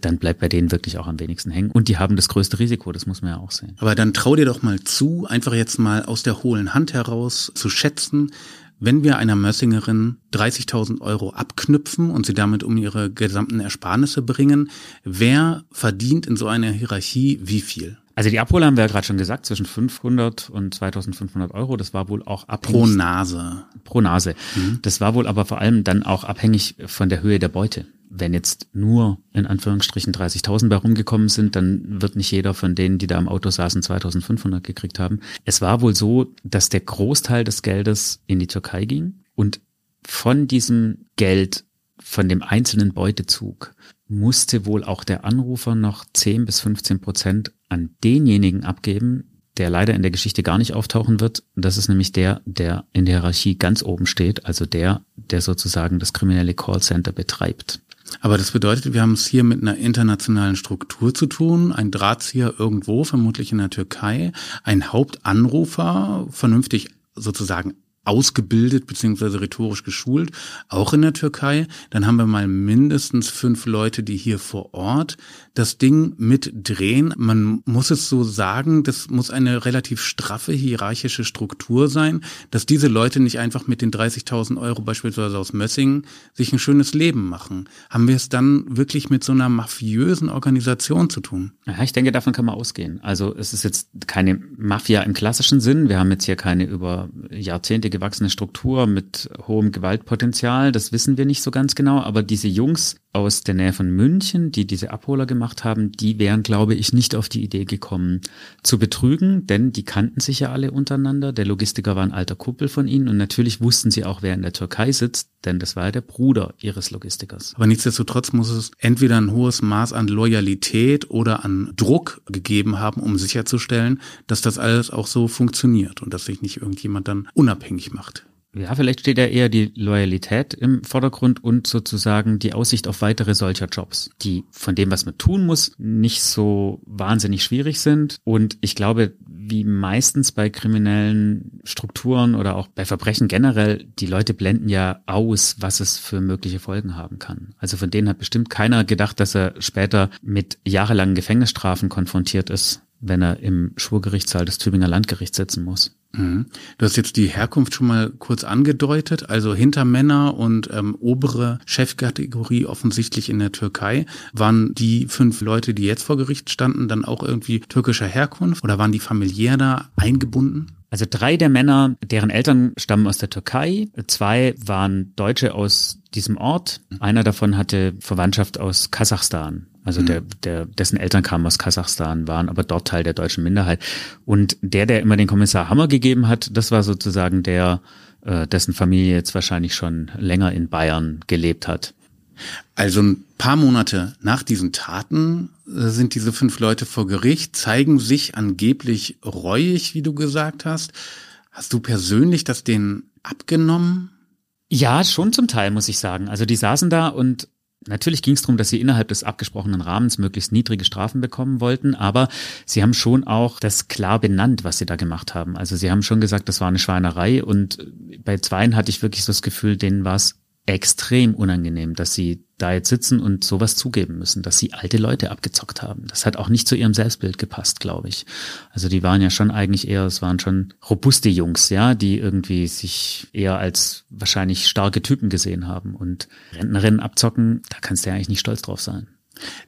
dann bleibt bei denen wirklich auch am wenigsten hängen. Und die haben das größte Risiko, das muss man ja auch sehen. Aber dann trau dir doch mal zu, einfach jetzt mal aus der hohlen Hand heraus zu schätzen, wenn wir einer Mössingerin 30.000 Euro abknüpfen und sie damit um ihre gesamten Ersparnisse bringen, wer verdient in so einer Hierarchie wie viel? Also die Abholer haben wir ja gerade schon gesagt, zwischen 500 und 2500 Euro. Das war wohl auch abhängig. Pro Nase. Pro Nase. Mhm. Das war wohl aber vor allem dann auch abhängig von der Höhe der Beute wenn jetzt nur in Anführungsstrichen 30.000 bei rumgekommen sind, dann wird nicht jeder von denen, die da im Auto saßen, 2.500 gekriegt haben. Es war wohl so, dass der Großteil des Geldes in die Türkei ging und von diesem Geld, von dem einzelnen Beutezug, musste wohl auch der Anrufer noch 10 bis 15 Prozent an denjenigen abgeben, der leider in der Geschichte gar nicht auftauchen wird. Das ist nämlich der, der in der Hierarchie ganz oben steht, also der, der sozusagen das kriminelle Callcenter betreibt. Aber das bedeutet, wir haben es hier mit einer internationalen Struktur zu tun, ein Drahtzieher irgendwo, vermutlich in der Türkei, ein Hauptanrufer, vernünftig sozusagen ausgebildet beziehungsweise rhetorisch geschult, auch in der Türkei. Dann haben wir mal mindestens fünf Leute, die hier vor Ort das Ding mitdrehen. Man muss es so sagen, das muss eine relativ straffe hierarchische Struktur sein, dass diese Leute nicht einfach mit den 30.000 Euro beispielsweise aus Mössingen sich ein schönes Leben machen. Haben wir es dann wirklich mit so einer mafiösen Organisation zu tun? Ja, ich denke, davon kann man ausgehen. Also es ist jetzt keine Mafia im klassischen Sinn. Wir haben jetzt hier keine über Jahrzehnte gewachsene Struktur mit hohem Gewaltpotenzial. Das wissen wir nicht so ganz genau. Aber diese Jungs aus der Nähe von München, die diese Abholer gemacht haben, die wären, glaube ich, nicht auf die Idee gekommen zu betrügen, denn die kannten sich ja alle untereinander. Der Logistiker war ein alter Kumpel von ihnen und natürlich wussten sie auch, wer in der Türkei sitzt, denn das war ja der Bruder ihres Logistikers. Aber nichtsdestotrotz muss es entweder ein hohes Maß an Loyalität oder an Druck gegeben haben, um sicherzustellen, dass das alles auch so funktioniert und dass sich nicht irgendjemand dann unabhängig macht. Ja, vielleicht steht ja eher die Loyalität im Vordergrund und sozusagen die Aussicht auf weitere solcher Jobs, die von dem, was man tun muss, nicht so wahnsinnig schwierig sind. Und ich glaube, wie meistens bei kriminellen Strukturen oder auch bei Verbrechen generell, die Leute blenden ja aus, was es für mögliche Folgen haben kann. Also von denen hat bestimmt keiner gedacht, dass er später mit jahrelangen Gefängnisstrafen konfrontiert ist, wenn er im Schwurgerichtssaal des Tübinger Landgerichts sitzen muss. Mhm. Du hast jetzt die Herkunft schon mal kurz angedeutet, also Hintermänner und ähm, obere Chefkategorie offensichtlich in der Türkei. Waren die fünf Leute, die jetzt vor Gericht standen, dann auch irgendwie türkischer Herkunft oder waren die familiär da eingebunden? Also drei der Männer, deren Eltern stammen aus der Türkei, zwei waren Deutsche aus diesem Ort, einer davon hatte Verwandtschaft aus Kasachstan. Also der, mhm. der, dessen Eltern kamen aus Kasachstan, waren aber dort Teil der deutschen Minderheit. Und der, der immer den Kommissar Hammer gegeben hat, das war sozusagen der, äh, dessen Familie jetzt wahrscheinlich schon länger in Bayern gelebt hat. Also ein paar Monate nach diesen Taten äh, sind diese fünf Leute vor Gericht, zeigen sich angeblich reuig, wie du gesagt hast. Hast du persönlich das denen abgenommen? Ja, schon zum Teil, muss ich sagen. Also die saßen da und Natürlich ging es darum, dass sie innerhalb des abgesprochenen Rahmens möglichst niedrige Strafen bekommen wollten, aber sie haben schon auch das klar benannt, was sie da gemacht haben. Also sie haben schon gesagt, das war eine Schweinerei und bei zweien hatte ich wirklich so das Gefühl, denen war es extrem unangenehm, dass sie da jetzt sitzen und sowas zugeben müssen, dass sie alte Leute abgezockt haben. Das hat auch nicht zu ihrem Selbstbild gepasst, glaube ich. Also die waren ja schon eigentlich eher, es waren schon robuste Jungs, ja, die irgendwie sich eher als wahrscheinlich starke Typen gesehen haben. Und Rentnerinnen abzocken, da kannst du ja eigentlich nicht stolz drauf sein.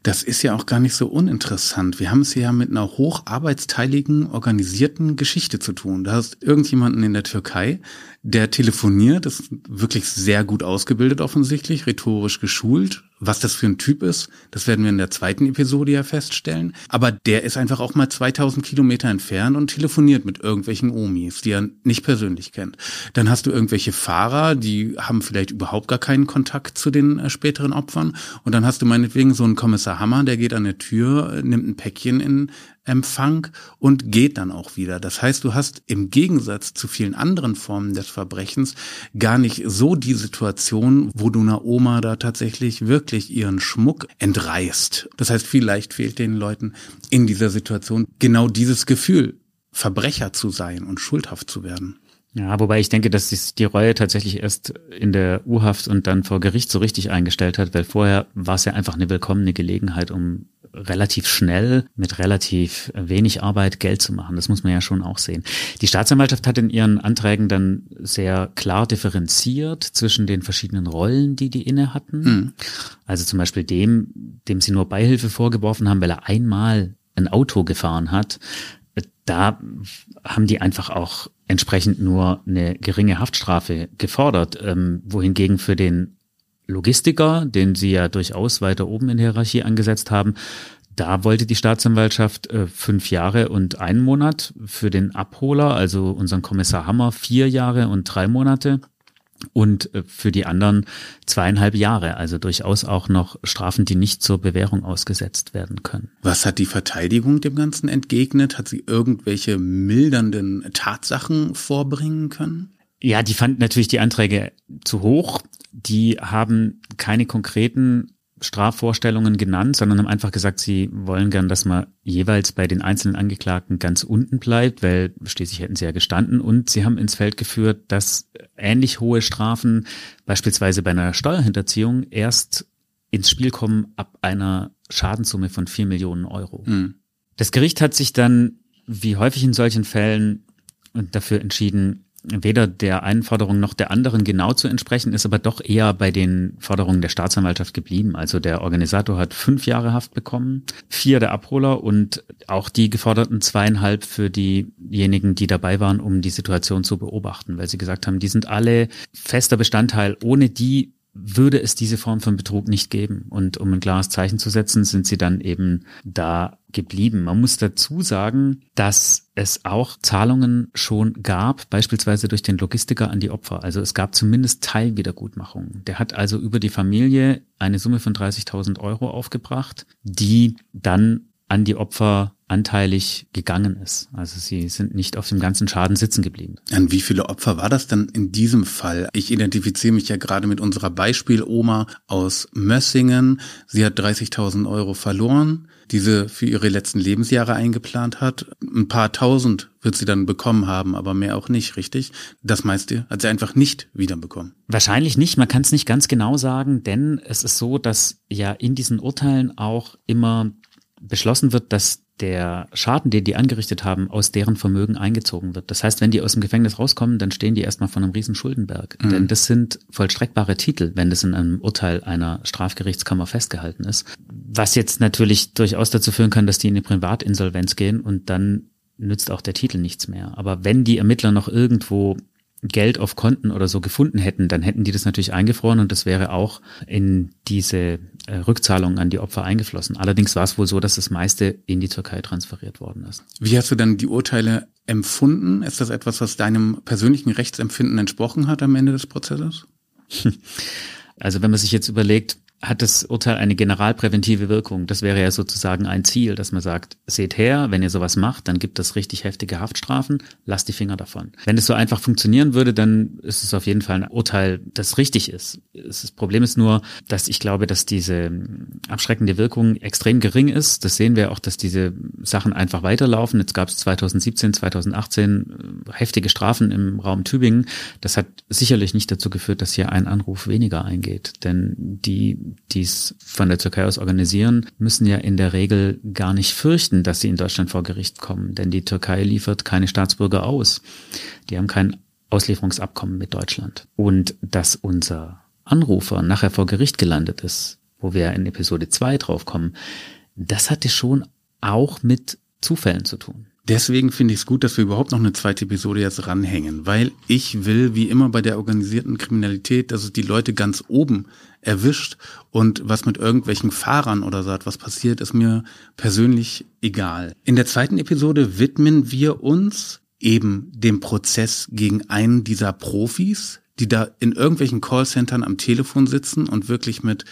Das ist ja auch gar nicht so uninteressant. Wir haben es ja mit einer hocharbeitsteiligen, organisierten Geschichte zu tun. Da hast irgendjemanden in der Türkei, der telefoniert, ist wirklich sehr gut ausgebildet offensichtlich, rhetorisch geschult. Was das für ein Typ ist, das werden wir in der zweiten Episode ja feststellen. Aber der ist einfach auch mal 2000 Kilometer entfernt und telefoniert mit irgendwelchen Omis, die er nicht persönlich kennt. Dann hast du irgendwelche Fahrer, die haben vielleicht überhaupt gar keinen Kontakt zu den äh, späteren Opfern. Und dann hast du meinetwegen so einen Kommissar Hammer, der geht an der Tür, nimmt ein Päckchen in Empfang und geht dann auch wieder. Das heißt, du hast im Gegensatz zu vielen anderen Formen des Verbrechens gar nicht so die Situation, wo du einer Oma da tatsächlich wirklich ihren Schmuck entreißt. Das heißt, vielleicht fehlt den Leuten in dieser Situation genau dieses Gefühl, Verbrecher zu sein und schuldhaft zu werden. Ja, wobei ich denke, dass sich die Reue tatsächlich erst in der U-Haft und dann vor Gericht so richtig eingestellt hat, weil vorher war es ja einfach eine willkommene Gelegenheit, um relativ schnell mit relativ wenig Arbeit Geld zu machen. Das muss man ja schon auch sehen. Die Staatsanwaltschaft hat in ihren Anträgen dann sehr klar differenziert zwischen den verschiedenen Rollen, die die inne hatten. Mhm. Also zum Beispiel dem, dem sie nur Beihilfe vorgeworfen haben, weil er einmal ein Auto gefahren hat. Da haben die einfach auch entsprechend nur eine geringe Haftstrafe gefordert, ähm, wohingegen für den Logistiker, den sie ja durchaus weiter oben in der Hierarchie angesetzt haben, da wollte die Staatsanwaltschaft äh, fünf Jahre und einen Monat. Für den Abholer, also unseren Kommissar Hammer, vier Jahre und drei Monate und äh, für die anderen zweieinhalb Jahre, also durchaus auch noch Strafen, die nicht zur Bewährung ausgesetzt werden können. Was hat die Verteidigung dem Ganzen entgegnet? Hat sie irgendwelche mildernden Tatsachen vorbringen können? Ja, die fanden natürlich die Anträge zu hoch. Die haben keine konkreten Strafvorstellungen genannt, sondern haben einfach gesagt, sie wollen gern, dass man jeweils bei den einzelnen Angeklagten ganz unten bleibt, weil schließlich hätten sie ja gestanden und sie haben ins Feld geführt, dass ähnlich hohe Strafen beispielsweise bei einer Steuerhinterziehung erst ins Spiel kommen ab einer Schadenssumme von vier Millionen Euro. Mhm. Das Gericht hat sich dann, wie häufig in solchen Fällen, dafür entschieden, weder der einen Forderung noch der anderen genau zu entsprechen, ist aber doch eher bei den Forderungen der Staatsanwaltschaft geblieben. Also der Organisator hat fünf Jahre Haft bekommen, vier der Abholer und auch die geforderten zweieinhalb für diejenigen, die dabei waren, um die Situation zu beobachten, weil sie gesagt haben, die sind alle fester Bestandteil, ohne die würde es diese Form von Betrug nicht geben. Und um ein klares Zeichen zu setzen, sind sie dann eben da geblieben. Man muss dazu sagen, dass es auch Zahlungen schon gab, beispielsweise durch den Logistiker an die Opfer. Also es gab zumindest Teilwiedergutmachungen. Der hat also über die Familie eine Summe von 30.000 Euro aufgebracht, die dann an die Opfer anteilig gegangen ist. Also sie sind nicht auf dem ganzen Schaden sitzen geblieben. An wie viele Opfer war das dann in diesem Fall? Ich identifiziere mich ja gerade mit unserer Beispieloma aus Mössingen. Sie hat 30.000 Euro verloren, diese für ihre letzten Lebensjahre eingeplant hat. Ein paar tausend wird sie dann bekommen haben, aber mehr auch nicht, richtig? Das meiste hat sie einfach nicht wiederbekommen. Wahrscheinlich nicht, man kann es nicht ganz genau sagen, denn es ist so, dass ja in diesen Urteilen auch immer beschlossen wird, dass der Schaden, den die angerichtet haben, aus deren Vermögen eingezogen wird. Das heißt, wenn die aus dem Gefängnis rauskommen, dann stehen die erstmal von einem riesen Schuldenberg. Mhm. Denn das sind vollstreckbare Titel, wenn das in einem Urteil einer Strafgerichtskammer festgehalten ist. Was jetzt natürlich durchaus dazu führen kann, dass die in eine Privatinsolvenz gehen und dann nützt auch der Titel nichts mehr. Aber wenn die Ermittler noch irgendwo Geld auf Konten oder so gefunden hätten, dann hätten die das natürlich eingefroren und das wäre auch in diese äh, Rückzahlungen an die Opfer eingeflossen. Allerdings war es wohl so, dass das meiste in die Türkei transferiert worden ist. Wie hast du dann die Urteile empfunden? Ist das etwas, was deinem persönlichen Rechtsempfinden entsprochen hat am Ende des Prozesses? [laughs] Also wenn man sich jetzt überlegt, hat das Urteil eine generalpräventive Wirkung. Das wäre ja sozusagen ein Ziel, dass man sagt, seht her, wenn ihr sowas macht, dann gibt es richtig heftige Haftstrafen, lasst die Finger davon. Wenn es so einfach funktionieren würde, dann ist es auf jeden Fall ein Urteil, das richtig ist. Das Problem ist nur, dass ich glaube, dass diese abschreckende Wirkung extrem gering ist. Das sehen wir auch, dass diese Sachen einfach weiterlaufen. Jetzt gab es 2017, 2018 heftige Strafen im Raum Tübingen. Das hat sicherlich nicht dazu geführt, dass hier ein Anruf weniger eingeht. Denn die die es von der Türkei aus organisieren, müssen ja in der Regel gar nicht fürchten, dass sie in Deutschland vor Gericht kommen, denn die Türkei liefert keine Staatsbürger aus. Die haben kein Auslieferungsabkommen mit Deutschland. Und dass unser Anrufer nachher vor Gericht gelandet ist, wo wir in Episode 2 drauf kommen, das hatte schon auch mit Zufällen zu tun. Deswegen finde ich es gut, dass wir überhaupt noch eine zweite Episode jetzt ranhängen, weil ich will, wie immer bei der organisierten Kriminalität, dass es die Leute ganz oben erwischt und was mit irgendwelchen Fahrern oder so etwas passiert, ist mir persönlich egal. In der zweiten Episode widmen wir uns eben dem Prozess gegen einen dieser Profis, die da in irgendwelchen Callcentern am Telefon sitzen und wirklich mit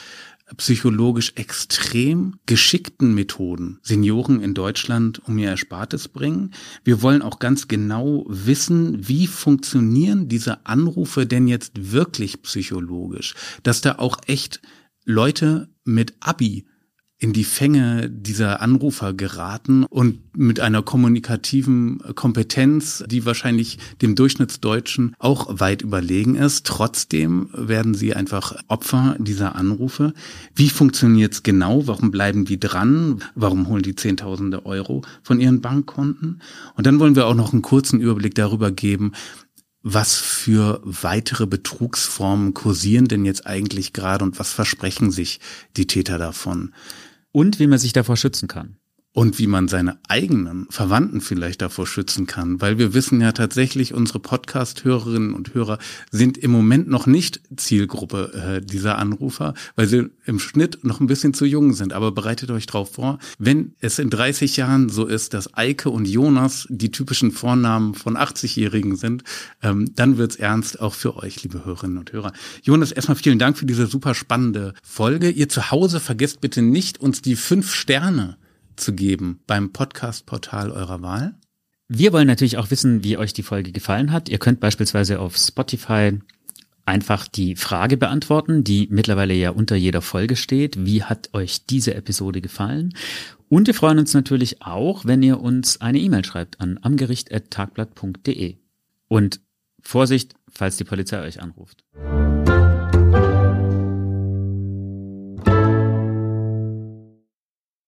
psychologisch extrem geschickten Methoden Senioren in Deutschland um ihr Erspartes bringen. Wir wollen auch ganz genau wissen, wie funktionieren diese Anrufe denn jetzt wirklich psychologisch, dass da auch echt Leute mit Abi in die Fänge dieser Anrufer geraten und mit einer kommunikativen Kompetenz, die wahrscheinlich dem Durchschnittsdeutschen auch weit überlegen ist. Trotzdem werden sie einfach Opfer dieser Anrufe. Wie funktioniert's genau? Warum bleiben die dran? Warum holen die Zehntausende Euro von ihren Bankkonten? Und dann wollen wir auch noch einen kurzen Überblick darüber geben, was für weitere Betrugsformen kursieren denn jetzt eigentlich gerade und was versprechen sich die Täter davon? Und wie man sich davor schützen kann und wie man seine eigenen Verwandten vielleicht davor schützen kann, weil wir wissen ja tatsächlich, unsere Podcast-Hörerinnen und Hörer sind im Moment noch nicht Zielgruppe äh, dieser Anrufer, weil sie im Schnitt noch ein bisschen zu jung sind. Aber bereitet euch darauf vor, wenn es in 30 Jahren so ist, dass Eike und Jonas die typischen Vornamen von 80-Jährigen sind, ähm, dann wird's ernst auch für euch, liebe Hörerinnen und Hörer. Jonas, erstmal vielen Dank für diese super spannende Folge. Ihr zu Hause vergesst bitte nicht, uns die fünf Sterne zu geben beim Podcast-Portal eurer Wahl. Wir wollen natürlich auch wissen, wie euch die Folge gefallen hat. Ihr könnt beispielsweise auf Spotify einfach die Frage beantworten, die mittlerweile ja unter jeder Folge steht. Wie hat euch diese Episode gefallen? Und wir freuen uns natürlich auch, wenn ihr uns eine E-Mail schreibt an amgericht.tagblatt.de. Und Vorsicht, falls die Polizei euch anruft.